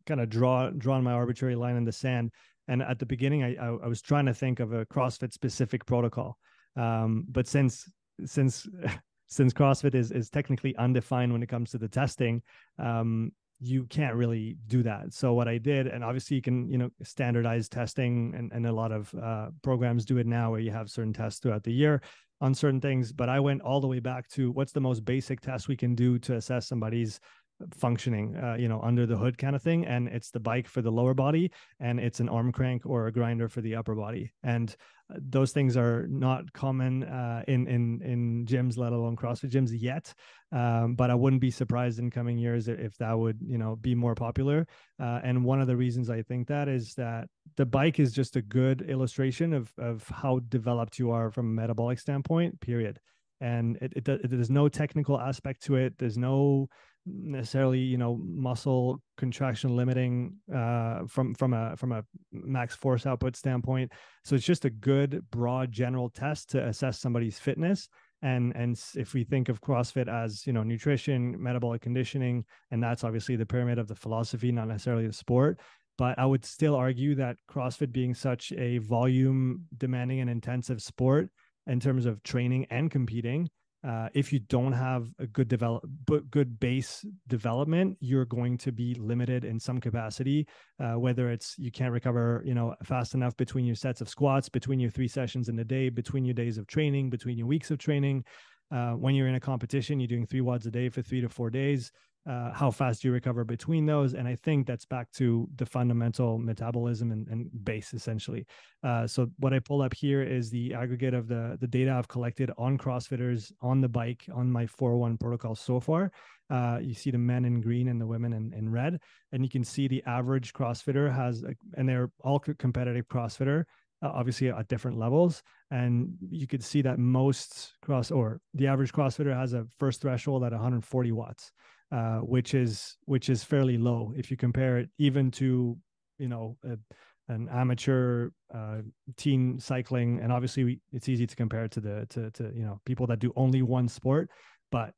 kind of draw drawn my arbitrary line in the sand and at the beginning, I, I, I was trying to think of a CrossFit specific protocol. Um, but since since *laughs* since CrossFit is is technically undefined when it comes to the testing, um, you can't really do that. So what I did, and obviously you can, you know, standardize testing, and, and a lot of uh, programs do it now, where you have certain tests throughout the year on certain things. But I went all the way back to what's the most basic test we can do to assess somebody's functioning uh, you know under the hood kind of thing and it's the bike for the lower body and it's an arm crank or a grinder for the upper body. And uh, those things are not common uh, in in in gyms let alone crossfit gyms yet. Um, but i wouldn't be surprised in coming years if that would you know be more popular. Uh, and one of the reasons i think that is that the bike is just a good illustration of of how developed you are from a metabolic standpoint period. And it, it, it, there's no technical aspect to it. There's no necessarily you know muscle contraction limiting uh, from from a from a max force output standpoint. So it's just a good broad general test to assess somebody's fitness. And and if we think of crossfit as you know nutrition metabolic conditioning and that's obviously the pyramid of the philosophy not necessarily the sport. But i would still argue that crossfit being such a volume demanding and intensive sport in terms of training and competing uh, if you don't have a good develop good base development you're going to be limited in some capacity uh, whether it's you can't recover you know fast enough between your sets of squats between your three sessions in a day between your days of training between your weeks of training. Uh, when you're in a competition you're doing three WODs a day for three to four days uh, how fast do you recover between those. And I think that's back to the fundamental metabolism and, and base essentially. Uh, so what I pull up here is the aggregate of the, the data I've collected on CrossFitters on the bike on my 401 protocol so far. Uh, you see the men in green and the women in, in red. And you can see the average CrossFitter has, a, and they're all competitive CrossFitter, uh, obviously at different levels. And you could see that most cross or the average CrossFitter has a first threshold at 140 watts uh, which is which is fairly low. If you compare it even to you know a, an amateur uh, teen cycling and obviously we, it's easy to compare it to the to, to you know people that do only one sport but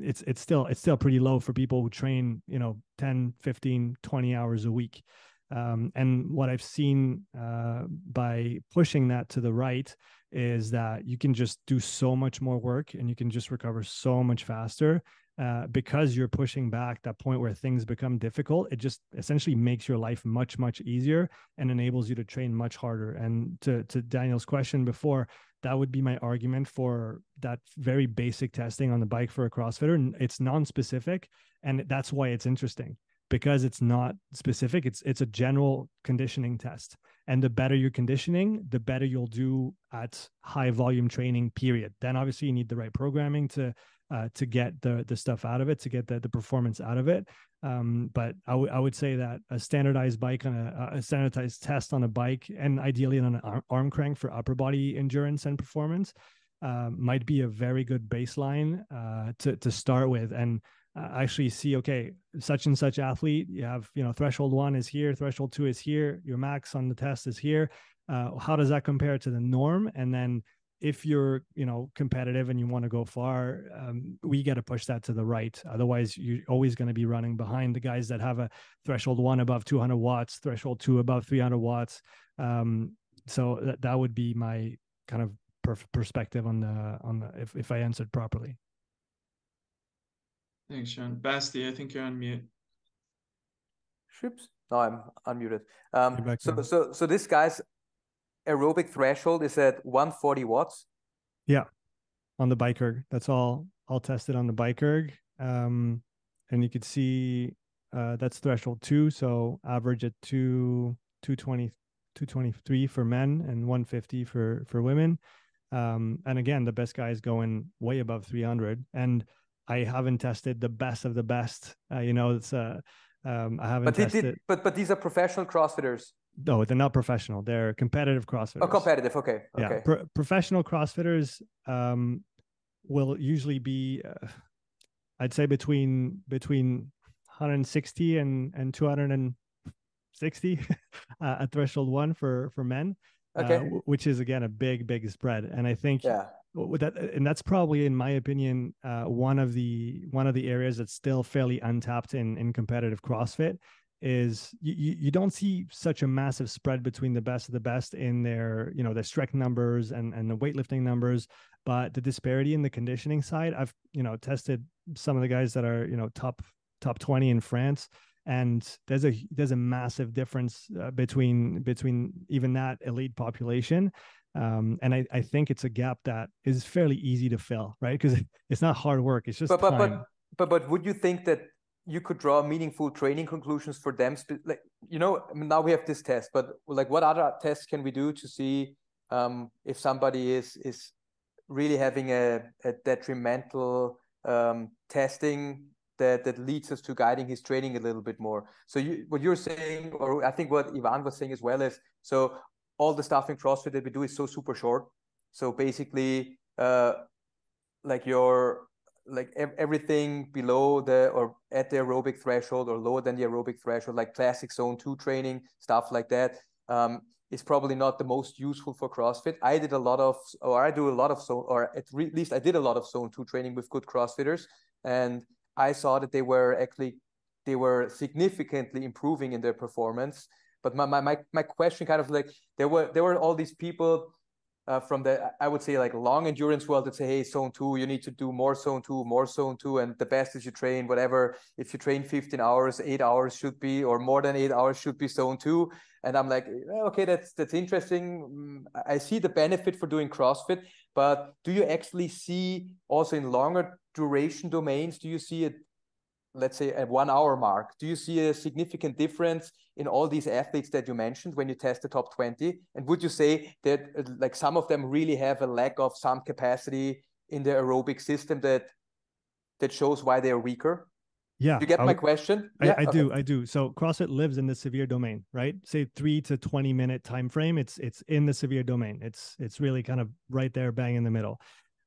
it's it's still it's still pretty low for people who train you know 10 15 20 hours a week. Um, and what i've seen uh, by pushing that to the right is that you can just do so much more work and you can just recover so much faster uh, because you're pushing back that point where things become difficult, it just essentially makes your life much, much easier and enables you to train much harder. And to, to Daniel's question before, that would be my argument for that very basic testing on the bike for a CrossFitter. It's non-specific, and that's why it's interesting because it's not specific. It's it's a general conditioning test, and the better your conditioning, the better you'll do at high volume training. Period. Then obviously you need the right programming to uh, to get the the stuff out of it, to get the the performance out of it. Um, but I, w- I would say that a standardized bike on a, a standardized test on a bike, and ideally on an arm crank for upper body endurance and performance, uh, might be a very good baseline uh, to to start with, and actually see okay, such and such athlete, you have you know threshold one is here, threshold two is here, your max on the test is here. Uh, how does that compare to the norm? And then if you're you know competitive and you want to go far um, we got to push that to the right. Otherwise you're always going to be running behind the guys that have a threshold one above 200 watts threshold two above 300 watts. Um, so that, that would be my kind of per- perspective on the on the if, if i answered properly. Thanks sean basti i think you're on mute. Oops. No, I'm unmuted. Um, so, so, so this guy's aerobic threshold is at 140 watts. Yeah, on the bike erg. That's all. All tested on the bike erg. Um, and you could see uh, that's threshold two. So average at two 220 223 for men and 150 for for women. Um, and again, the best guys going way above 300. And I haven't tested the best of the best. Uh, you know, it's uh, um, I haven't but tested. Did, but but these are professional CrossFitters no, they're not professional. They're competitive CrossFitters. Oh, competitive. Okay. Yeah. Okay. Pro- professional CrossFitters um, will usually be, uh, I'd say between between 160 and and 260 *laughs* uh, at threshold one for for men. Uh, okay. Uh, which is again a big big spread, and I think yeah. With that, and that's probably, in my opinion, uh, one of the one of the areas that's still fairly untapped in in competitive CrossFit is you, you don't see such a massive spread between the best of the best in their you know their strength numbers and and the weightlifting numbers but the disparity in the conditioning side i've you know tested some of the guys that are you know top top 20 in france and there's a there's a massive difference uh, between between even that elite population um, and I, I think it's a gap that is fairly easy to fill right? Because *laughs* it's not hard work it's just but but, but but but would you think that you could draw meaningful training conclusions for them like you know now we have this test but like what other tests can we do to see um, if somebody is is really having a, a detrimental um, testing that that leads us to guiding his training a little bit more? So you what you're saying or i think what ivan was saying as well is so all the stuff in crossfit that we do is so super short. So basically uh like your like everything below the or at the aerobic threshold or lower than the aerobic threshold, like classic zone two training, stuff like that, um, is probably not the most useful for CrossFit. I did a lot of, or I do a lot of zone, or at least I did a lot of zone two training with good CrossFitters, and I saw that they were actually they were significantly improving in their performance. But my my my question kind of like there were there were all these people uh, from the I would say like long endurance world that say, hey, zone two, you need to do more zone two, more zone two, and the best is you train whatever. If you train 15 hours, eight hours should be, or more than eight hours should be zone two. And I'm like, okay, that's that's interesting. Mm, I see the benefit for doing CrossFit, but do you actually see also in longer duration domains? Do you see it let's say a one hour mark do you see a significant difference in all these athletes that you mentioned when you test the top 20 and would you say that uh, like some of them really have a lack of some capacity in their aerobic system that that shows why they're weaker? Yeah you get my question? I, yeah? I okay. do i do. So crossfit lives in the severe domain right? Say three to 20 minute time frame it's it's in the severe domain. It's it's really kind of right there bang in the middle.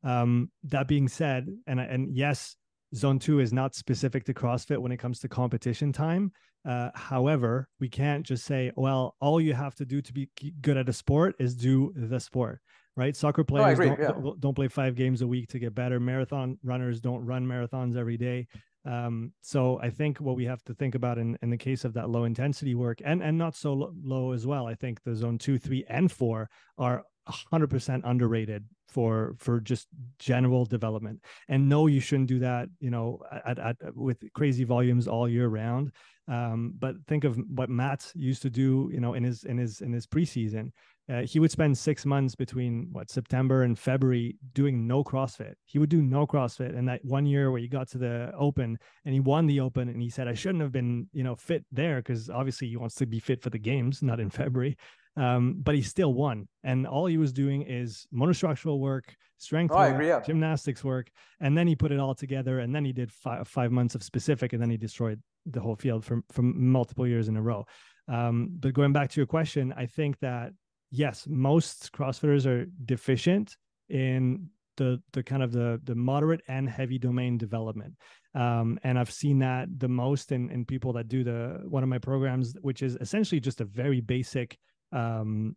Um that being said and and yes Zone two is not specific to CrossFit when it comes to competition time. Uh, however, we can't just say, well, all you have to do to be good at a sport is do the sport, right? Soccer players don't, yeah. don't, don't, play five games a week to get better. Marathon runners don't run marathons every day. Um, so I think what we have to think about in, in the case of that low intensity work and, and not so low as well, I think the zone two, three, and four are 100% underrated for for just general development and no you shouldn't do that you know at, at with crazy volumes all year round um, but think of what matt used to do you know in his in his in his preseason uh, he would spend six months between what September and February doing no CrossFit. He would do no CrossFit. And that one year where he got to the Open and he won the Open, and he said, "I shouldn't have been, you know, fit there because obviously he wants to be fit for the games, not in February." Um, but he still won, and all he was doing is monostructural work, strength oh, work, yeah. gymnastics work, and then he put it all together, and then he did five, five months of specific, and then he destroyed the whole field from from multiple years in a row. Um, but going back to your question, I think that yes, most CrossFitters are deficient in the the kind of the the moderate and heavy domain development. Um, and I've seen that the most in in people that do the one of my programs, which is essentially just a very basic um,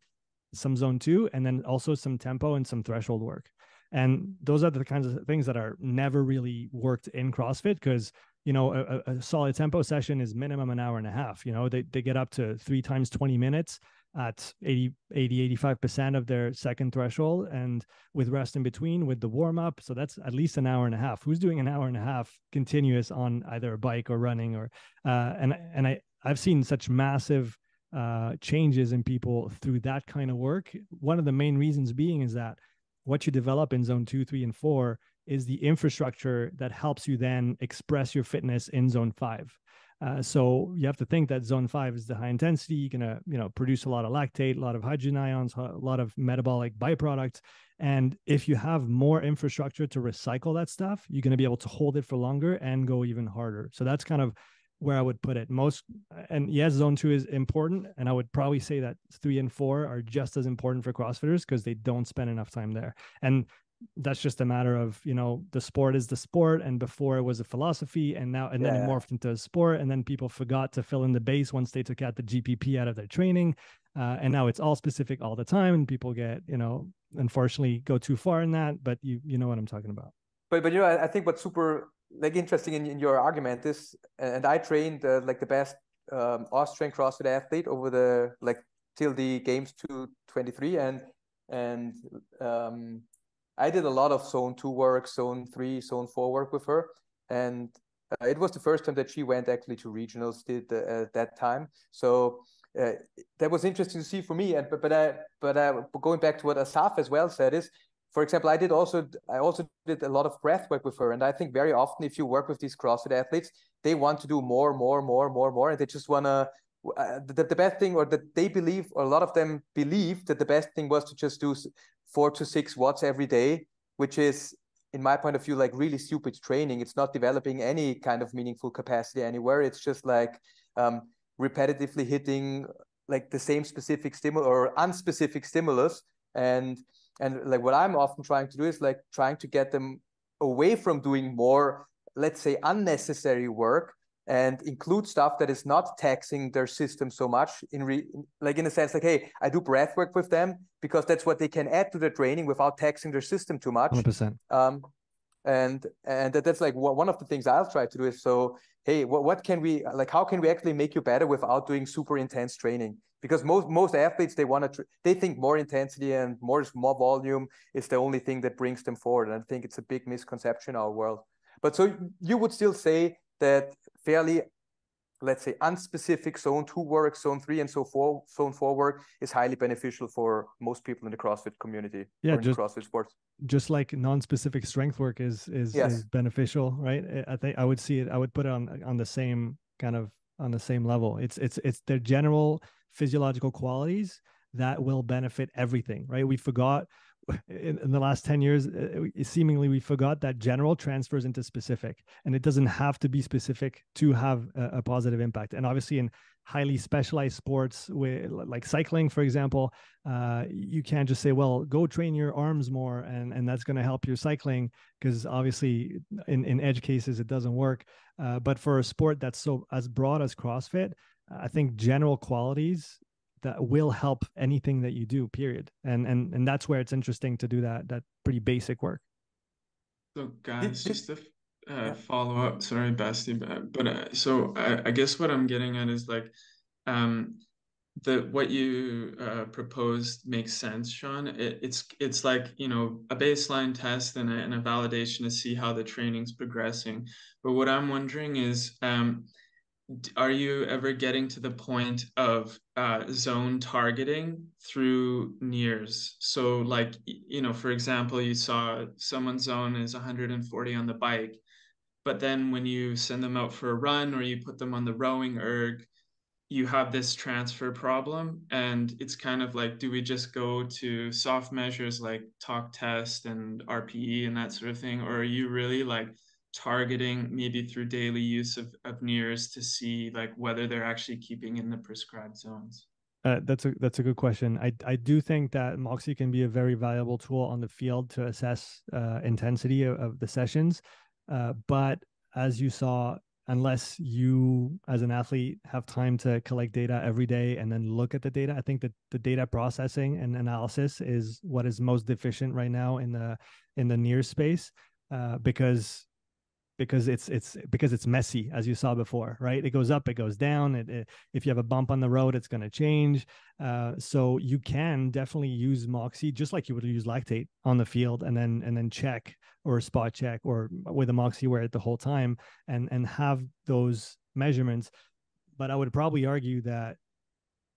some zone two, and then also some tempo and some threshold work. And those are the kinds of things that are never really worked in CrossFit because you know a, a solid tempo session is minimum an hour and a half. You know they they get up to three times twenty minutes at 80 80 85% of their second threshold and with rest in between with the warm up so that's at least an hour and a half who's doing an hour and a half continuous on either a bike or running or uh, and and i i've seen such massive uh, changes in people through that kind of work one of the main reasons being is that what you develop in zone 2 3 and 4 is the infrastructure that helps you then express your fitness in zone 5 uh, so you have to think that zone five is the high intensity. You're gonna, you know, produce a lot of lactate, a lot of hydrogen ions, a lot of metabolic byproducts. And if you have more infrastructure to recycle that stuff, you're gonna be able to hold it for longer and go even harder. So that's kind of where I would put it. Most and yes, zone two is important, and I would probably say that three and four are just as important for CrossFitters because they don't spend enough time there. And that's just a matter of you know the sport is the sport and before it was a philosophy and now and yeah. then it morphed into a sport and then people forgot to fill in the base once they took out the gpp out of their training uh, and now it's all specific all the time and people get you know unfortunately go too far in that but you you know what i'm talking about but but you know i, I think what's super like interesting in, in your argument is and i trained uh, like the best um, austrian crossfit athlete over the like till the games 223 and and um I did a lot of zone two work, zone three, zone four work with her, and uh, it was the first time that she went actually to regionals did uh, at that time. So uh, that was interesting to see for me. And but but I but I, going back to what Assaf as well said is, for example, I did also I also did a lot of breath work with her, and I think very often if you work with these CrossFit athletes, they want to do more, more, more, more, more, and they just want to uh, the, the best thing or that they believe or a lot of them believe that the best thing was to just do four to six WODs every day which is in my point of view like really stupid training. It's not developing any kind of meaningful capacity anywhere. It's just like um, repetitively hitting like the same specific stimulus or unspecific stimulus. And and like what i'm often trying to do is like trying to get them away from doing more let's say unnecessary work and include stuff that is not taxing their system so much in re, like in a sense like hey i do breath work with them because that's what they can add to their training without taxing their system too much 100%. um and and that, that's like one of the things i'll try to do is so hey what, what can we like how can we actually make you better without doing super intense training? Because most most athletes they want to tr- they think more intensity and more more volume is the only thing that brings them forward. And i think it's a big misconception in our world. But so you would still say that fairly let's say unspecific zone two work zone three and so forth zone four work is highly beneficial for most people in the crossfit community yeah just, crossfit sports. just like non-specific strength work is is, yes. is beneficial right? I think i would see it i would put it on on the same kind of on the same level. It's it's it's their general physiological qualities that will benefit everything right? We forgot in, in, the last 10 years uh, seemingly we forgot that general transfers into specific and it doesn't have to be specific to have a, a positive impact. And obviously in highly specialized sports with like cycling for example uh, you can't just say well go train your arms more and and that's going to help your cycling because obviously in in edge cases it doesn't work. Uh, but for a sport that's so as broad as crossfit i think general qualities that will help anything that you do period and and and that's where it's interesting to do that that pretty basic work so guys just to uh, follow up sorry basti but, but uh, so I, I guess what i'm getting at is like um the what you uh, proposed makes sense, Sean. It, it's it's like you know a baseline test and a, and a validation to see how the training's progressing. But what I'm wondering is, um, are you ever getting to the point of uh, zone targeting through NIRS? So, like you know, for example, you saw someone's zone is 140 on the bike, but then when you send them out for a run or you put them on the rowing erg you have this transfer problem and it's kind of like do we just go to soft measures like talk test and rpe and that sort of thing or are you really like targeting maybe through daily use of, of NIRS to see like whether they're actually keeping in the prescribed zones uh, that's a that's a good question. I I do think that Moxy can be a very valuable tool on the field to assess uh, intensity of, of, the sessions, uh, but as you saw, unless you as an athlete have time to collect data every day and then look at the data i think that the data processing and analysis is what is most deficient right now in the in the NIRS space uh, because because it's it's because it's messy as you saw before right? It goes up it goes down it, it if you have a bump on the road it's going to change. Uh, so you can definitely use moxy just like you would use lactate on the field and then and then check or spot check or with a moxy wear it the whole time and and have those measurements. But i would probably argue that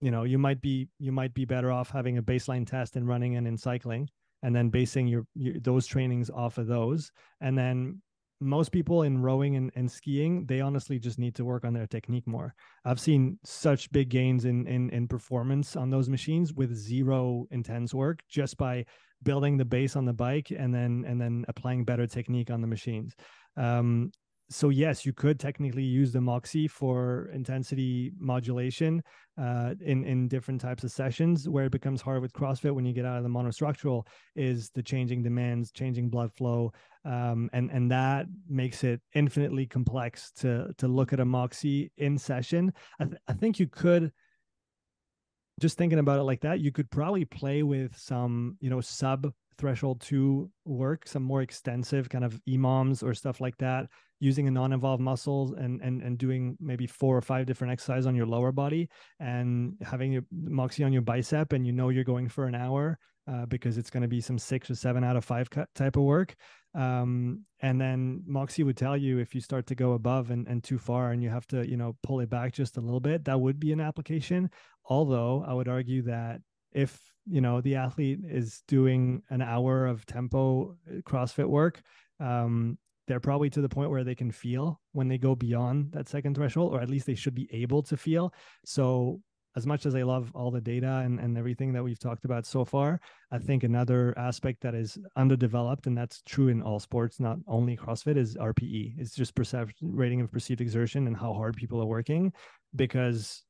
you know you might be you might be better off having a baseline test and running and in cycling and then basing your, your those trainings off of those. And then most people in rowing and, and skiing they honestly just need to work on their technique more. I've seen such big gains in, in in performance on those machines with zero intense work just by building the base on the bike and then and then applying better technique on the machines. Um, so yes, you could technically use the Moxy for intensity modulation uh, in in different types of sessions. Where it becomes hard with CrossFit when you get out of the monostructural is the changing demands, changing blood flow, um, and and that makes it infinitely complex to to look at a Moxy in session. I, th- I think you could just thinking about it like that, you could probably play with some, you know, sub threshold two work, some more extensive kind of EMOMs or stuff like that, using a non-involved muscles and and and doing maybe four or five different exercises on your lower body and having your moxy on your bicep and you know you're going for an hour uh, because it's going to be some six or seven out of five type of work. Um, and then moxy would tell you if you start to go above and, and too far and you have to you know pull it back just a little bit that would be an application. Although i would argue that if you know the athlete is doing an hour of tempo uh, crossfit work um, they're probably to the point where they can feel when they go beyond that second threshold or at least they should be able to feel. So as much as i love all the data and, and everything that we've talked about so far i think another aspect that is underdeveloped and that's true in all sports not only crossfit is rpe it's just perception rating of perceived exertion and how hard people are working because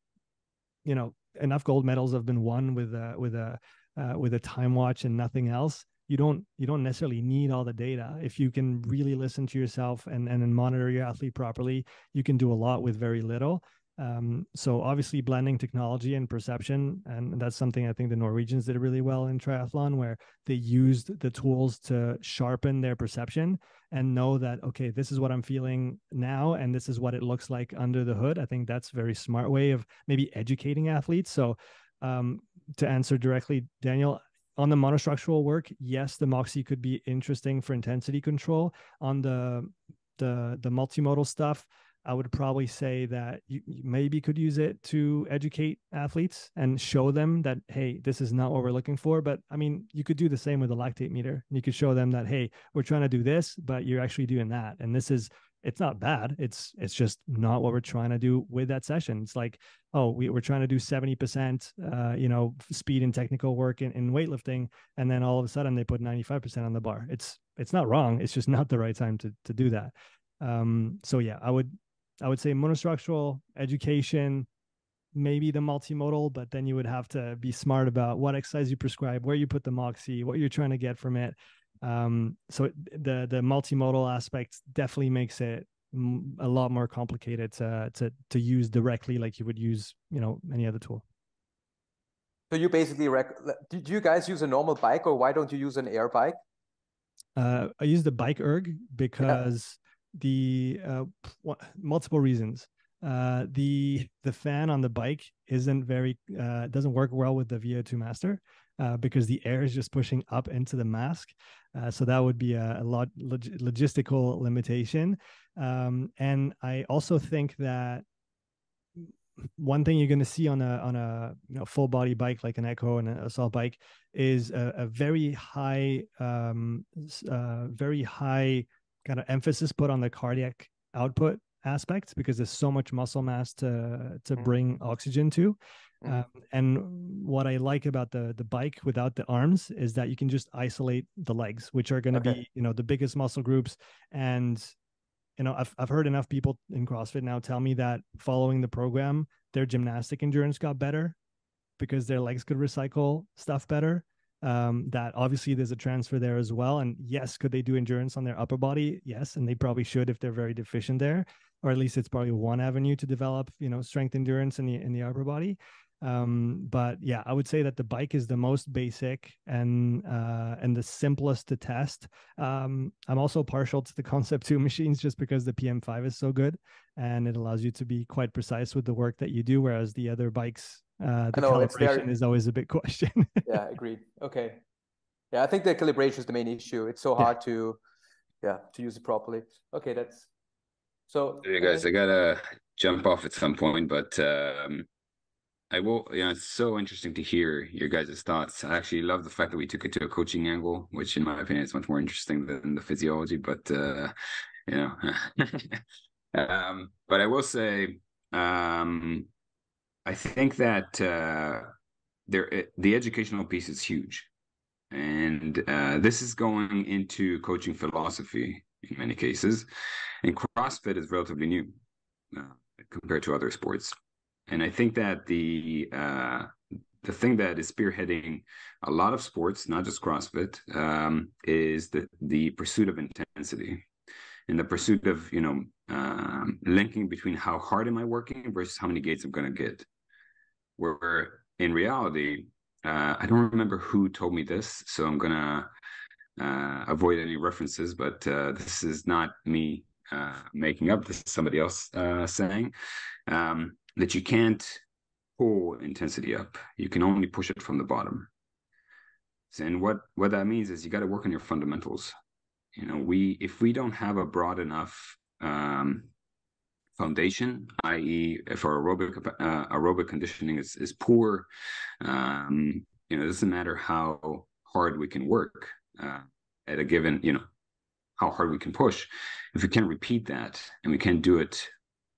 you know enough gold medals have been won with a with a uh, with a time watch and nothing else you don't you don't necessarily need all the data if you can really listen to yourself and and monitor your athlete properly you can do a lot with very little um, so obviously blending technology and perception, and that's something I think the Norwegians did really well in triathlon, where they used the tools to sharpen their perception and know that okay, this is what I'm feeling now, and this is what it looks like under the hood. I think that's a very smart way of maybe educating athletes. So um, to answer directly, Daniel, on the monostructural work, yes, the Moxy could be interesting for intensity control. On the the the multimodal stuff, I would probably say that you, you, maybe could use it to educate athletes and show them that hey, this is not what we're looking for. But I mean, you could do the same with a lactate meter. You could show them that hey, we're trying to do this, but you're actually doing that, and this is it's not bad. It's it's just not what we're trying to do with that session. It's like oh, we, we're trying to do seventy percent, uh, you know, speed and technical work in, in weightlifting, and then all of a sudden they put ninety five percent on the bar. It's it's not wrong. It's just *laughs* not the right time to to do that. Um, so yeah, I would I would say monostructural education, maybe the multimodal, but then you would have to be smart about what exercise you prescribe, where you put the moxy, what you're trying to get from it. Um, so the the multimodal aspect definitely makes it a lot more complicated to to to use directly, like you would use you know any other tool. So you basically rec- do you guys use a normal bike, or why don't you use an air bike? Uh, I use the bike erg because the uh, multiple reasons. uh, the the fan on the bike isn't very uh, doesn't work well with the VO2 Master uh, because the air is just pushing up into the mask. Uh, so that would be a, a lot log- logistical limitation. Um, and I also think that one thing you're going to see on a on a you know, full body bike like an Echo and an assault bike is a, a very high, um, uh, very high kind of emphasis put on the cardiac output aspects because there's so much muscle mass to to mm. bring oxygen to. Mm. Um, and what I like about the the bike without the arms is that you can just isolate the legs, which are going to okay. be you know the biggest muscle groups. And you know I've I've heard enough people in CrossFit now tell me that following the program, their gymnastic endurance got better because their legs could recycle stuff better um, that obviously there's a transfer there as well. And yes, could they do endurance on their upper body? Yes, and they probably should if they're very deficient there, or at least it's probably one avenue to develop, you know, strength endurance in the in the upper body. Um, but yeah, I would say that the bike is the most basic and uh, and the simplest to test. Um, I'm also partial to the *laughs* Concept Two machines just because the PM5 is so good and it allows you to be quite precise with the work that you do, whereas the other bikes uh, the know, calibration is always a big *laughs* question. yeah, agreed. Okay. Yeah, I think the calibration is the main issue. It's so hard yeah. to, yeah, to use it properly. Okay, that's so. Hey guys, I gotta jump off at some point, but um, I will. You know, it's so interesting to hear your guys' thoughts. I actually love the fact that we took it to a coaching angle, which, in my opinion, is much more interesting than the physiology. But uh, you know, *laughs* um, but I will say, um, I think that uh, there eh, the educational piece is huge, and uh, this is going into coaching philosophy in many cases. And CrossFit is relatively new uh, compared to other sports, and I think that the uh, the thing that is spearheading a lot of sports, not just CrossFit, um, is the the pursuit of intensity and the pursuit of you know um, linking between how hard am I working versus how many gates I'm going to get where in reality, uh, I don't remember who told me this, so I'm gonna uh, avoid any references. But uh, this is not me uh, making up. This is somebody else uh, saying um, that you can't pull intensity up. You can only push it from the bottom. And what what that means is you got to work on your fundamentals. You know, we if we don't have a broad enough um, foundation, i.e., if our aerobic uh, aerobic conditioning is is poor, um, you know, it doesn't matter how hard we can work uh, at a given, you know, how hard we can push. If we can't repeat that and we can't do it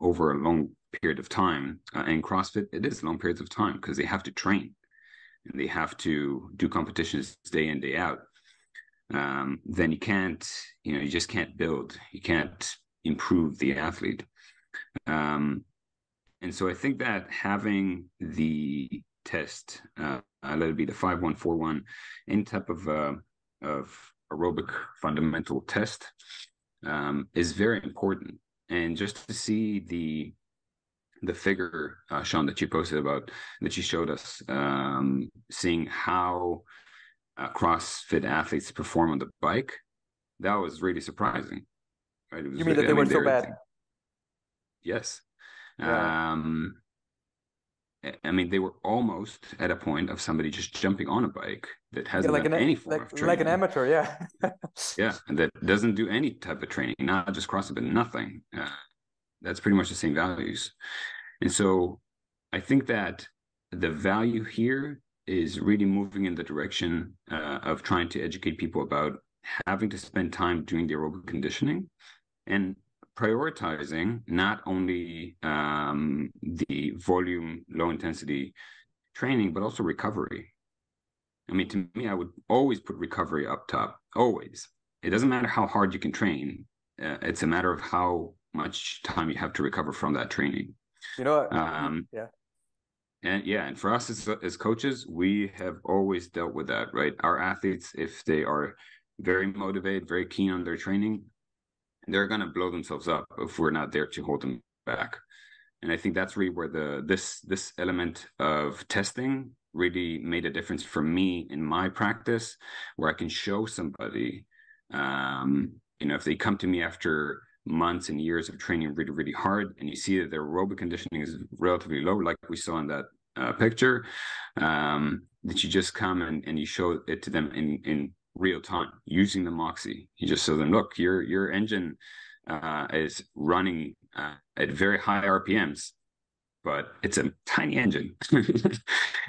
over a long period of time, uh, and CrossFit, it is long periods of time because they have to train and they have to do competitions day in day out. Um, then you can't, you know, you just can't build. You can't improve the athlete. Um, and so I think that having the test, uh, let it be the 5141, any type of, uh, of aerobic fundamental test um, is very important. And just to see the the figure, uh, Sean, that you posted about, that you showed us, um, seeing how uh, CrossFit athletes perform on the bike, that was really surprising. Right? you mean that they I mean, were so bad? Yes. Yeah. Um, I mean, they were almost at a point of somebody just jumping on a bike that hasn't yeah, like done an, any form like, of training. Like an amateur, yeah. *laughs* yeah, and that doesn't do any type of training, not just CrossFit, but nothing. Uh, that's pretty much the same values. And so I think that the value here is really moving in the direction uh, of trying to educate people about having to spend time doing the aerobic conditioning and prioritizing not only um, the volume, low intensity training, but also recovery. I mean, to me, I would always put recovery up top, always. It doesn't matter how hard you can train, uh, it's a matter of how much time you have to recover from that training. You know, what? um, yeah. And yeah, and for us as, as coaches, we have always dealt with that, right? Our athletes, if they are very motivated, very keen on their training, they're going to blow themselves up if we're not there to hold them back and i think that's really where the this this element of testing really made a difference for me in my practice where i can show somebody um you know if they come to me after months and years of training really, really hard, and you see that their aerobic conditioning is relatively low, like we saw in that uh, picture, um, that you just come and, and you show it to them in in real time using the Moxy. You just show them, look, your your engine uh, is running uh, at very high RPMs, but it's a tiny engine, *laughs*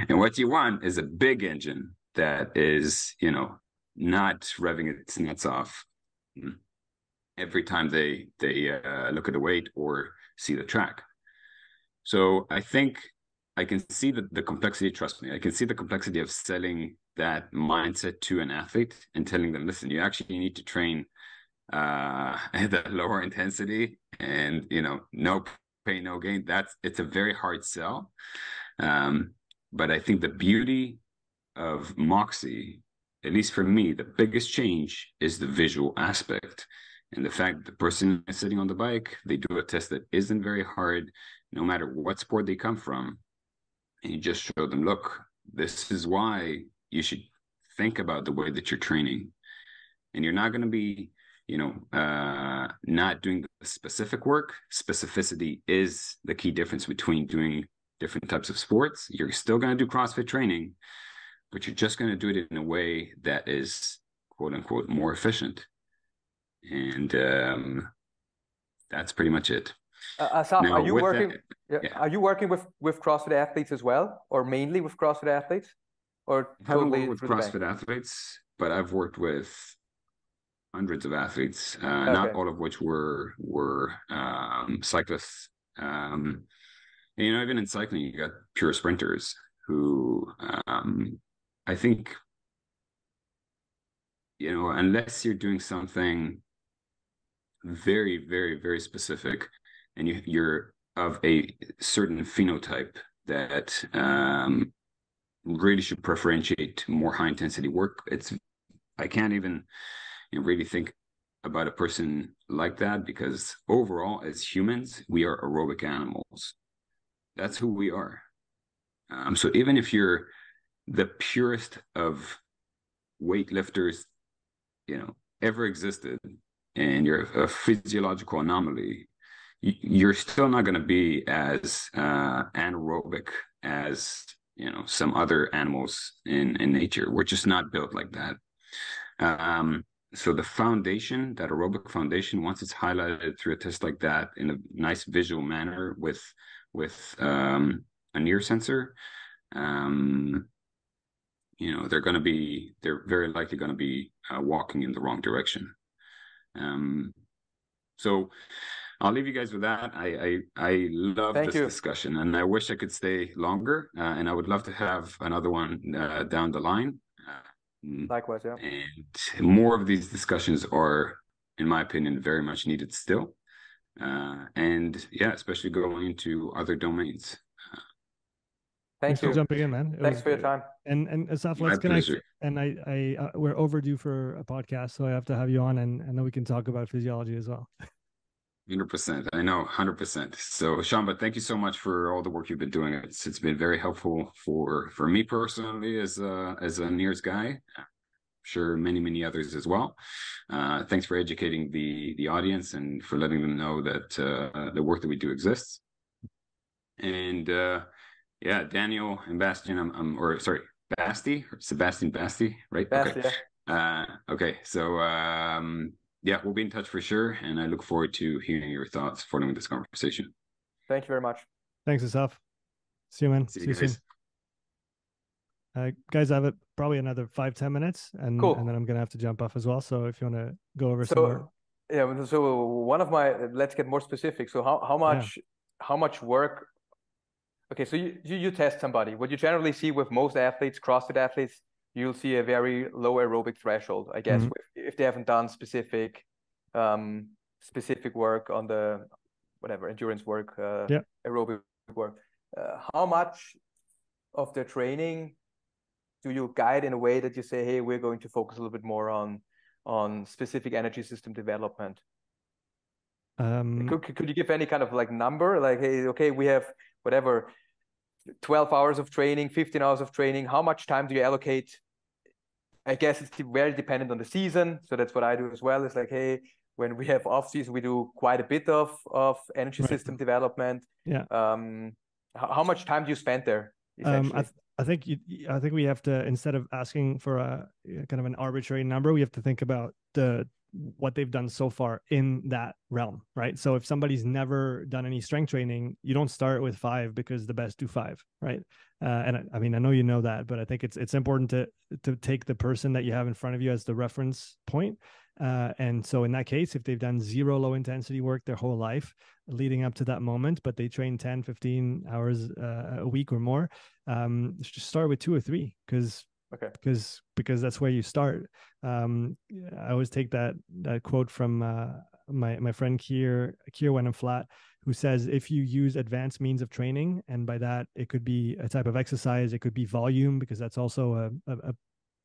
and what you want is a big engine that is, you know, not revving its nuts off. Hmm, every time they they uh, look at the weight or see the track. So I think I can see the, the complexity. Trust me, I can see the complexity of selling that mindset to an athlete and telling them, listen, you actually need to train uh, *laughs* at a lower intensity and you know no pain no gain. That's it's a very hard sell. Um, but I think the beauty of Moxy at least for me, the biggest change is the visual aspect. And the fact that the person is sitting on the bike, they do a test that isn't very hard, no matter what sport they come from. And you just show them, look, this is why you should think about the way that you're training. And you're not going to be, you know, uh, not doing the specific work. Specificity is the key difference between doing different types of sports. You're still going to do CrossFit training, but you're just going to do it in a way that is quote unquote more efficient. And um, that's pretty much it. Uh, Assaf, now, are you working? That, yeah. Are you working with with CrossFit athletes as well, or mainly with CrossFit athletes, or haven't totally with CrossFit athletes? But I've worked with hundreds of athletes, uh, okay. not all of which were were um, cyclists. Um, and, you know, even in cycling, you got pure sprinters who um, I think, you know, unless you're doing something very, very, very specific and you, you're of a certain phenotype that um, really should preferentiate more high intensity work. It's, I can't even you know, really think about a person like that because overall, as humans, we are aerobic animals. That's who we are. Um, so even if you're the purest of weightlifters, you know, ever existed, and you're a physiological anomaly, you're still not going to be as uh, anaerobic as you know some other animals in in nature. We're just not built like that. Um, so the foundation, that aerobic foundation, once it's highlighted through a test like that in a nice visual manner with with um, a NIRS sensor, um, you know they're going to be they're very likely going to be uh, walking in the wrong direction um so i'll leave you guys with that. I i, I love Thank this you. discussion and i wish i could stay longer uh, and i would love to have another one uh, down the line. Uh, likewise yeah. and more of these discussions are in my opinion very much needed still. Uh, and yeah especially going into other domains Thank Thanks you for jumping in, man. It Thanks was, for your time. And and Assaf, let's connect. And I I uh, we're overdue for a podcast, so I have to have you on, and and then we can talk about physiology as well. Hundred percent. I know, hundred percent. So, Shamba, thank you so much for all the work you've been doing. It's it's been very helpful for for me personally as a as a NIRS guy. I'm sure many many others as well. Uh, thanks for educating the the audience and for letting them know that uh, the work that we do exists. And uh, yeah, Daniel and Bastian, I'm, I'm or sorry, Basti or Sebastian Basti, right? Basti, okay. Yeah. Uh, okay. So um, yeah, we'll be in touch for sure, and I look forward to hearing your thoughts following this conversation. Thank you very much. Thanks, Assaf. See you, man. See, See you, soon. Uh, guys, I have a, probably another five ten minutes, and cool. and then I'm gonna have to jump off as well. So if you want to go over so, some more. Yeah. So one of my let's get more specific. So how how much yeah. how much work Okay, so you, you, you test somebody. What you generally see with most athletes, CrossFit athletes, you'll see a very low aerobic threshold, I guess, mm-hmm. if they haven't done specific um, specific work on the whatever endurance work, uh, yeah. aerobic work. Uh, how much of their training do you guide in a way that you say, hey, we're going to focus a little bit more on on specific energy system development? Um, could, could you give any kind of like number, like, hey, okay, we have whatever 12 hours of training 15 hours of training how much time do you allocate i guess it's very dependent on the season so that's what i do as well it's like hey when we have off season, we do quite a bit of of energy Right. system development. Yeah. Um, how, how much time do you spend there? Um, I, th- I think you, I think we have to instead of asking for a kind of an arbitrary number, we have to think about the what they've done so far in that realm, right? So if somebody's never done any strength training, you don't start with five because the best do five, right? Uh, and I, I mean, I know you know that, but I think it's it's important to to take the person that you have in front of you as the reference point. Uh, and so in that case, if they've done zero low intensity work their whole life leading up to that moment, but they train 10, 15 hours uh, a week or more, um, just start with two or three because Okay. because because that's where you start. Um, I always take that that quote from uh, my my friend Keir Kier Wenham Flat, who says if you use advanced means of training, and by that it could be a type of exercise, it could be volume because that's also a, a, a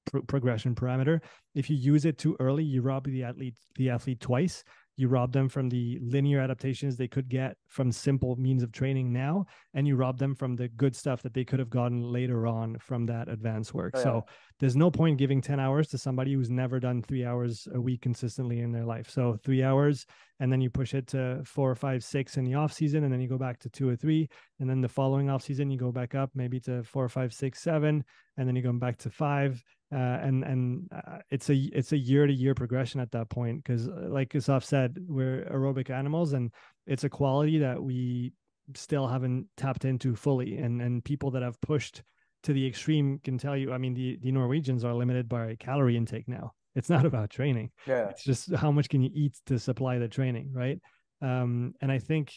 pro- progression parameter. If you use it too early, you rob the athlete the athlete twice. You rob them from the linear adaptations they could get from simple means of training now, and you rob them from the good stuff that they could have gotten later on from that advanced work. Oh, yeah. So there's no point giving 10 hours to somebody who's never done three hours a week consistently in their life. So three hours, and then you push it to four or five, six in the off season, and then you go back to two or three, and then the following off season you go back up maybe to four or five, six, seven, and then you go back to five. Uh, and and uh, it's a it's a year to year progression at that point because like Assaf said we're aerobic animals and it's a quality that we still haven't tapped into fully. And and people that have pushed to the extreme can tell you i mean the the norwegians are limited by calorie intake now. It's not *laughs* about training. Yeah. it's just how much can you eat to supply the training right? Um and i think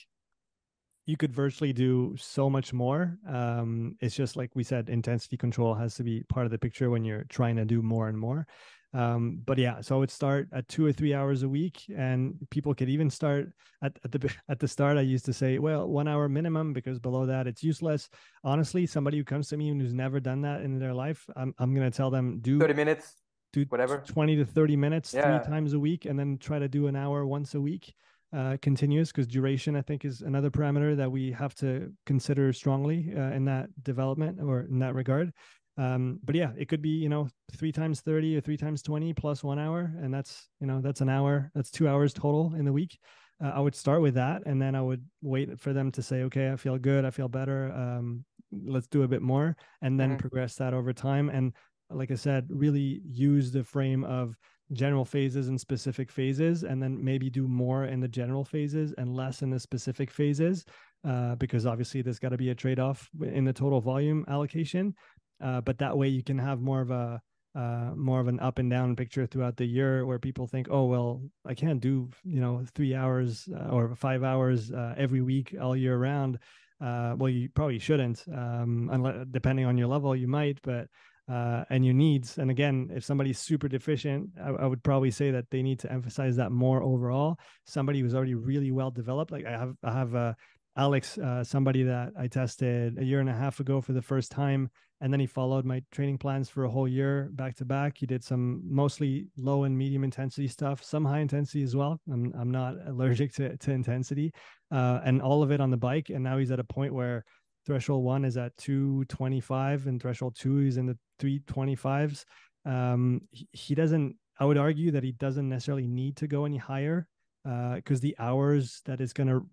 you could virtually do so much more um it's just like we said intensity control has to be part of the picture when you're trying to do more and more um but yeah so i would start at two or three hours a week and people could even start at, at the *laughs* at the start i used to say well one hour minimum because below that it's useless honestly somebody who comes to me and who's never done that in their life i'm, I'm going to tell them do 30 minutes. do whatever. 20 to 30 minutes Yeah. three times a week and then try to do an hour once a week uh, continuous because duration i think is another parameter that we have to consider strongly uh, in that development or in that regard um, but yeah it could be you know three times 30 or three times 20 plus one hour and that's you know that's an hour that's two hours total in the week uh, i would start with that and then i would wait for them to say okay i feel good i feel better um, let's do a bit more and then Mhm. progress that over time and like I said, really use the frame of general phases and specific phases, and then maybe do more in the general phases and less in the specific phases, uh, because obviously there's got to be a trade off in the total volume allocation. Uh, but that way you can have more of a uh, more of an up and down picture throughout the year where people think, oh well, I can't do you know three hours uh, or five hours uh, every week all year round. Uh, well, you probably shouldn't, um, unless depending on your level, you might, but uh, and your needs. And again, if somebody's super deficient, I, I, would probably say that they need to emphasize that more overall. Somebody who's already really well developed, like I have, I have uh, Alex, uh, somebody that I tested a year and a half ago for the first time, and then he followed my training plans for a whole year back to back. He did some mostly low and medium intensity stuff, some high intensity as well. I'm I'm not *laughs* allergic to to intensity, uh, and all of it on the bike. And now he's at a point where threshold one is at 225 and threshold two is in the 325s um he, he, doesn't i would argue that he doesn't necessarily need to go any higher because uh, the hours that is going to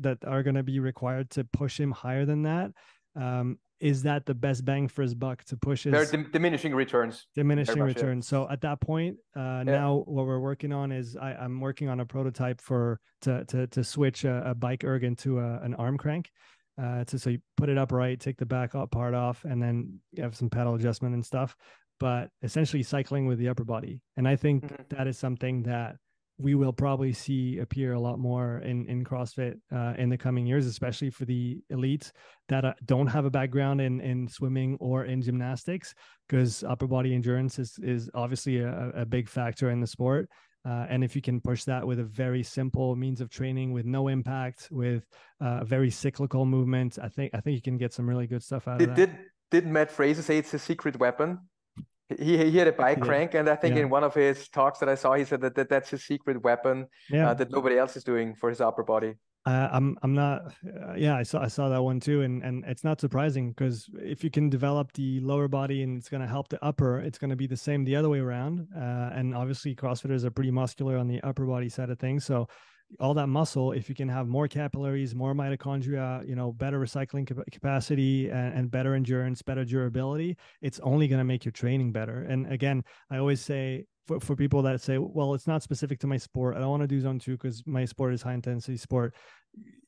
that are going to be required to push him higher than that um is that the best bang for his buck to push his They're dim- diminishing returns diminishing much, returns yeah. so at that point uh yeah. now what we're working on is I, i'm working on a prototype for to to, to switch a, a bike erg into a, an arm crank uh, to so you put it upright, take the back up part off, and then you have some pedal adjustment and stuff. But essentially, cycling with the upper body, and I think mm-hmm. that is something that we will probably see appear a lot more in in CrossFit uh, in the coming years, especially for the elites that uh, don't have a background in in swimming or in gymnastics, because upper body endurance is is obviously a, a big factor in the sport. Uh, and if you can push that with a very simple means of training with no impact, with uh, a very cyclical movement, I think I think you can get some really good stuff out did, of that. Did did Mat Fraser say it's a secret weapon? He he had a bike did. crank, and I think Yeah. in one of his talks that I saw, he said that, that that's his secret weapon Yeah, uh, that nobody else is doing for his upper body. I'm I'm not. Uh, yeah, I saw I saw that one too, and and it's not surprising because if you can develop the lower body and it's going to help the upper, it's going to be the same the other way around. Uh, and obviously, CrossFitters are pretty muscular on the upper body side of things, so all that muscle, if you can have more capillaries, more mitochondria, you know, better recycling capacity and, and better endurance, better durability, it's only going to make your training better. And again, I always say for, for people that say, well, it's not specific to my sport. I don't want to do zone two because my sport is high intensity sport.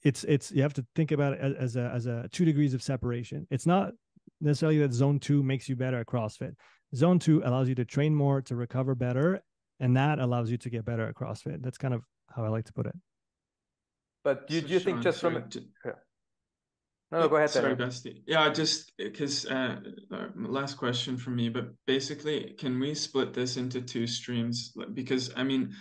It's it's you have to think about it as, as a as a two degrees of separation. It's not necessarily that zone two makes you better at CrossFit. Zone two allows you to train more, to recover better, and that allows you to get better at CrossFit. That's kind of how I like to put it. But do, so do you Sean, think just sorry, from to, yeah. No, no, go ahead. Sorry, Basti. Yeah, just because uh, uh, last question for me, but basically, can we split this into two streams? Because I mean,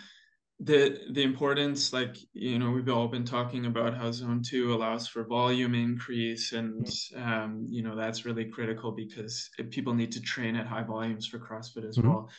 the the importance, like you know, we've all been talking about how Zone Two allows for volume increase, and mm-hmm. um, you know that's really critical because people need to train at high volumes for CrossFit as mm-hmm. well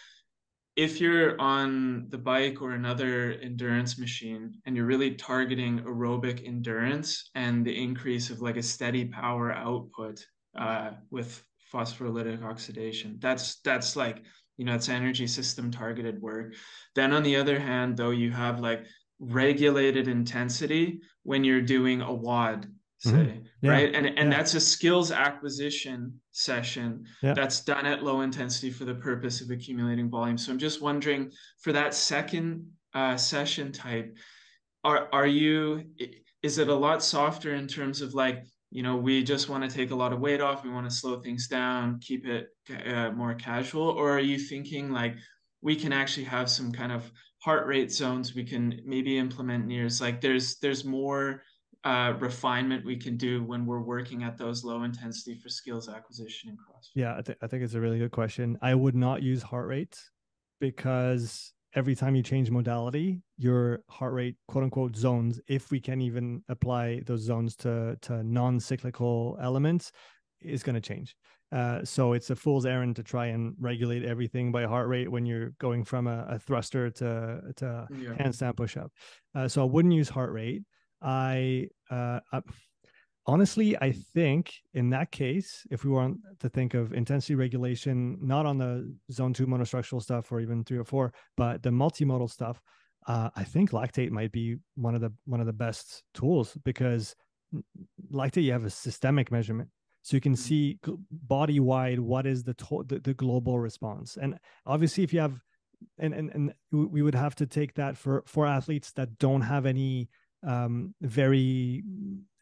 if you're on the bike or another endurance machine and you're really targeting aerobic endurance and the increase of like a steady power output uh, with phosphorylated oxidation that's that's like you know it's energy system targeted work then on the other hand though you have like regulated intensity when you're doing a Mm-hmm. Say mm-hmm. yeah. right and and yeah. that's a skills acquisition session yeah. that's done at low intensity for the purpose of accumulating volume so i'm just wondering for that second uh, session type are are you is it a lot softer in terms of like you know we just want to take a lot of weight off we want to slow things down keep it uh, more casual or are you thinking like we can actually have some kind of heart rate zones we can maybe implement NIRS like there's there's more uh, refinement we can do when we're working at those low intensity for skills acquisition and cross. Yeah, I, th- I think it's a really good question. I would not use heart rate because every time you change modality, your heart rate, quote unquote, zones, if we can even apply those zones to to non-cyclical elements, is going to change. Uh, so it's a fool's errand to try and regulate everything by heart rate when you're going from a, a thruster to to yeah. handstand push up. Uh, so I wouldn't use heart rate. I, uh, I, honestly, I think in that case, if we want to think of intensity regulation, not on the zone two monostructural stuff or even three or four, but the multimodal stuff, uh, I think lactate might be one of the one of the best tools because lactate you have a systemic measurement so you can mm-hmm. see body wide what is the, to- the, the global response and obviously if you have and and and we would have to take that for for athletes that don't have any um, very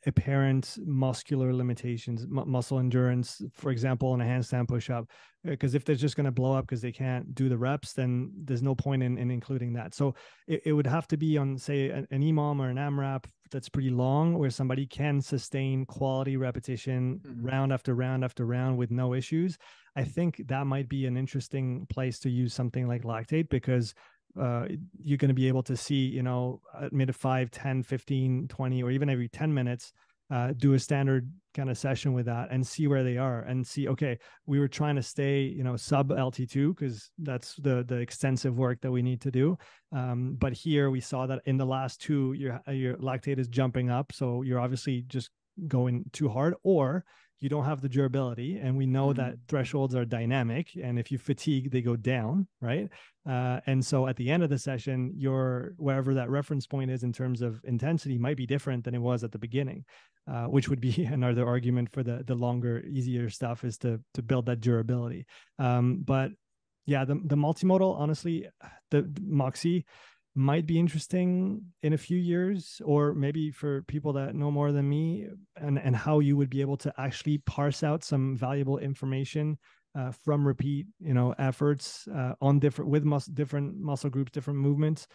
apparent muscular limitations, muscle endurance, for example, in a handstand push-up. Because uh, if they're just going to blow up because they can't do the reps, then there's no point in, in including that. So it, it would have to be on, say, an, an EMOM or an AMRAP that's pretty long, where somebody can sustain quality repetition mm-hmm. round after round after round with no issues. I think that might be an interesting place to use something like lactate because uh, you're going to be able to see, you know, at mid 5, 10, 15, 20, or even every 10 minutes, uh, do a standard kind of session with that and see where they are and see, okay, we were trying to stay, you know, sub LT2 because that's the the extensive work that we need to do. Um, but here we saw that in the last two, your your lactate is jumping up, so you're obviously just going too hard, or you don't have the durability and we know mm-hmm. that thresholds are dynamic and if you fatigue they go down right uh, and so at the end of the session your wherever that reference point is in terms of intensity might be different than it was at the beginning uh, which would be *laughs* another argument for the the longer easier stuff is to to build that durability um, but yeah the, the multimodal honestly the, the moxy might be interesting in a few years or maybe for people that know more than me and and how you would be able to actually parse out some valuable information uh, from repeat you know efforts uh, on different with mus- different muscle groups different movements.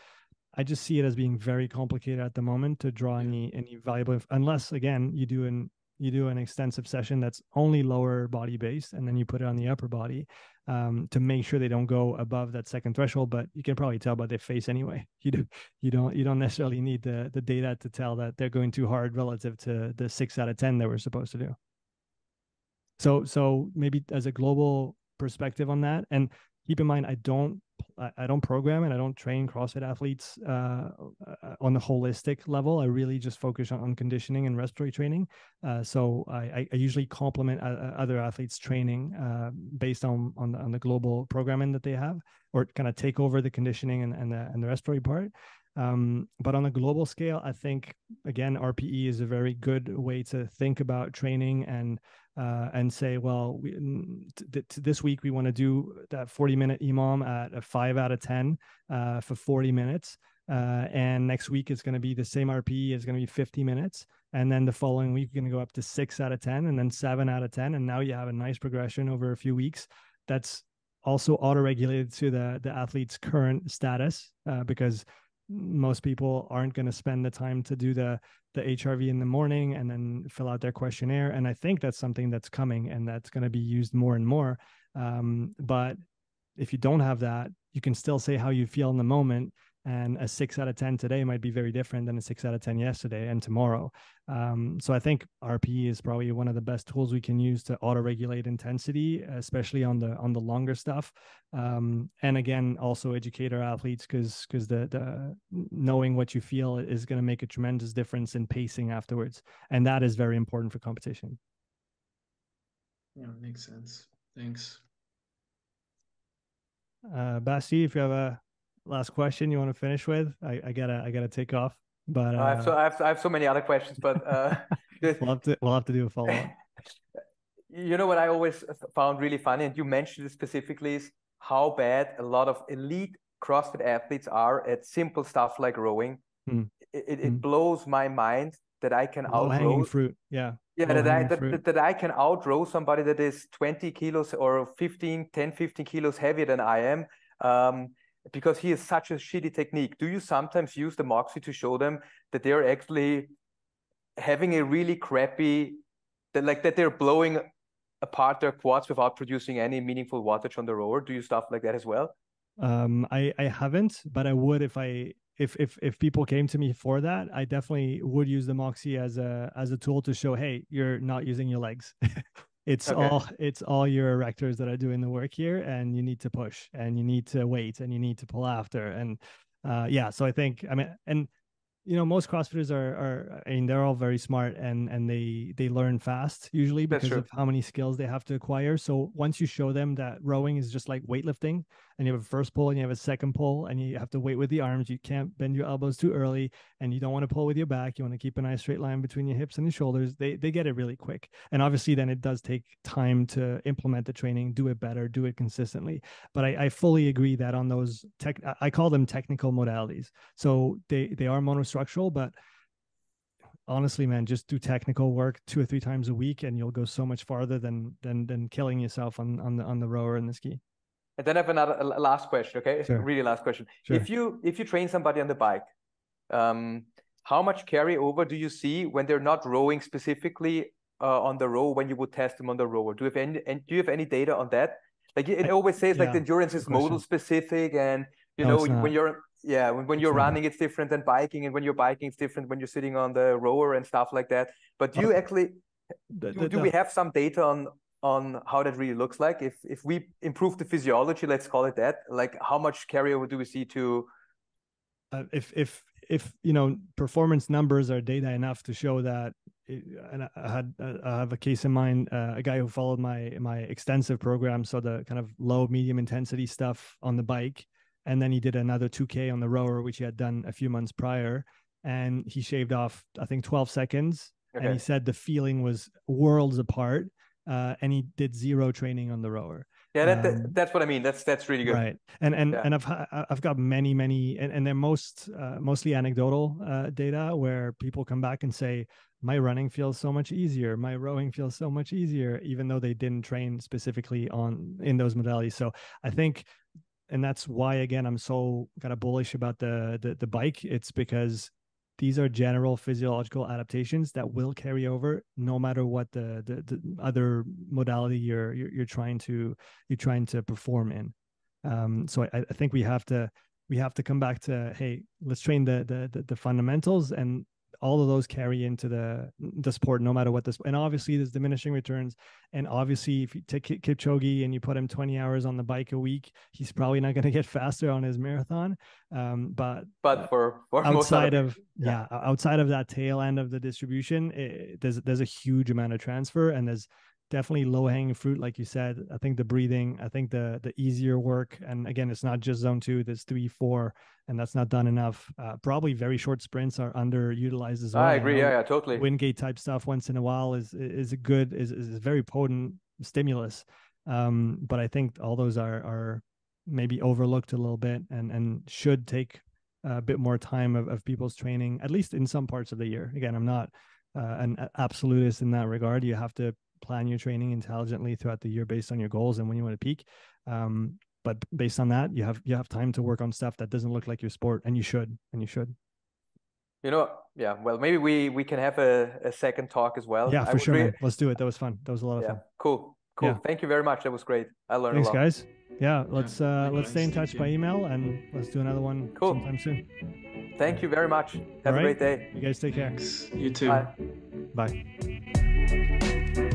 I just see it as being very complicated at the moment to draw any any valuable unless again you do an you do an extensive session that's only lower body based and then you put it on the upper body um, to make sure they don't go above that second threshold but you can probably tell by their face anyway. *laughs* You do you don't you don't necessarily need the the data to tell that they're going too hard relative to the six out of ten that we're supposed to do. So so maybe as a global perspective on that and keep in mind i don't I, don't program and I don't train CrossFit athletes uh, uh, on the holistic level. I really just focus on, on conditioning and respiratory training. Uh, so I, I usually complement other athletes' training uh, based on on the, on the global programming that they have, or kind of take over the conditioning and and the, and the respiratory part. Um, but on a global scale, I think again RPE is a very good way to think about training and uh, and say, well, we, this week we want to do that 40 minute EMOM at a five out of 10 uh, for 40 minutes. Uh, and next week it's going to be the same RPE, it's going to be 50 minutes. And then the following week, you're going to go up to six out of 10 and then seven out of 10. And now you have a nice progression over a few weeks. That's also auto regulated to the, the athlete's current status uh, because most people aren't going to spend the time to do the the HRV in the morning and then fill out their questionnaire. And I think that's something that's coming and that's going to be used more and more. Um, but if you don't have that, you can still say how you feel in the moment and a six out of 10 today might be very different than a six out of 10 yesterday and tomorrow. Um, so I think RPE is probably one of the best tools we can use to auto regulate intensity, especially on the, on the longer stuff. Um, and again, also educate our athletes because, because the, the knowing what you feel is going to make a tremendous difference in pacing afterwards. And that is very important for competition. Yeah, makes sense. Thanks. Uh, Basti, if you have a last question you want to finish with? I, I gotta I gotta take off. But uh, I, have so, I, have, I have so many other questions, but uh, *laughs* we'll have to we'll have to do a follow up. *laughs* you know what I always found really funny, and you mentioned it specifically, is how bad a lot of elite CrossFit athletes are at simple stuff like rowing. Hmm. It, it, hmm. blows my mind that I can Low outrow fruit. Yeah. Yeah, that I that, that I can outrow somebody that is 20 kilos or 15, 10, 15 kilos heavier than I am. Um, because he is such a shitty technique. Do you sometimes use the Moxy to show them that they're actually having a really crappy, that like that they're blowing apart their quads without producing any meaningful wattage on the rower? Do you stuff like that as well? Um, I I haven't, but I would if I if if if people came to me for that, I definitely would use the Moxy as a as a tool to show, hey, you're not using your legs. *laughs* it's okay. all it's all your erectors that are doing the work here and you need to push and you need to wait and you need to pull after and uh, yeah so i think i mean and you know most crossfitters are are i mean they're all very smart and and they they learn fast usually because of how many skills they have to acquire so once you show them that rowing is just like weightlifting and you have a first pull and you have a second pull and you have to wait with the arms. You can't bend your elbows too early and you don't want to pull with your back. You want to keep a nice straight line between your hips and your shoulders. They they get it really quick. And obviously then it does take time to implement the training do it better do it consistently. But i, I fully agree that on those tech i call them technical modalities. So they they are monostructural structural, but honestly, man, just do technical work two or three times a week, and you'll go so much farther than than than killing yourself on on the on the rower and the ski. And then I have another last question. Okay, sure. really last question. Sure. If you if you train somebody on the bike, um, how much carryover do you see when they're not rowing specifically uh, on the row when you would test them on the rower? Do you have any and do you have any data on that? Like it always says, like the endurance is modal specific, and you no, know when you're yeah when, when you're running it's different than biking and when you're biking it's different when you're sitting on the rower and stuff like that but do you actually the, the, do, do we have some data on on how that really looks like if if we improve the physiology let's call it that like how much carryover do we see to uh, if if if you know performance numbers are data enough to show that it, and I had I have a case in mind uh, a guy who followed my my extensive program so the kind of low medium intensity stuff on the bike and then he did another 2k on the rower which he had done a few months prior and he shaved off i think 12 seconds okay. and he said the feeling was worlds apart uh, and he did zero training on the rower. Yeah that, um, that's what i mean. That's that's really good. Right. And and yeah. and i've i've got many many and, and they're most uh, mostly anecdotal uh, data where people come back and say my running feels so much easier. My rowing feels so much easier even though they didn't train specifically on in those modalities. So i think and that's why again I'm so kind of bullish about the, the the bike. It's because these are general physiological adaptations that will carry over no matter what the the, the other modality you're, you're, you're trying to you're trying to perform in. Um, so I, I think we have to we have to come back to hey let's train the, the the the fundamentals and all of those carry into the the sport, no matter what this. And obviously, there's diminishing returns. And obviously, if you take Kipchoge and you put him 20 hours on the bike a week, he's probably not going *laughs* to get faster on his marathon. Um, but but for, for outside of yeah. yeah. outside of that tail end of the distribution, it, there's there's a huge amount of transfer, and there's definitely low hanging fruit, like you said. I think the breathing, I think the the easier work, and again, it's not just zone two. There's three, four, and that's not done enough. Uh, probably very short sprints are underutilized as well. I agree. yeah, yeah, totally. Wingate type stuff once in a while is is a good is is a very potent stimulus. Um, but I think all those are are maybe overlooked a little bit and and should take a bit more time of, of people's training, at least in some parts of the year. Again, I'm not uh, an absolutist in that regard. You have to plan your training intelligently throughout the year based on your goals and when you want to peak. Um, but based on that, you have you have time to work on stuff that doesn't look like your sport, and you should, and you should. You know, yeah. Well, maybe we we can have a, a second talk as well. Yeah, for sure. Really... Let's do it. That was fun. That was a lot of yeah. fun. Cool, cool. Yeah. Thank you very much. That was great. I learned Thanks, a lot. guys. Yeah, let's uh let's stay in touch by email and let's do another one cool. sometime soon. Thank you very much. Have a great day. You guys take care. Thanks. You too. Bye. Bye.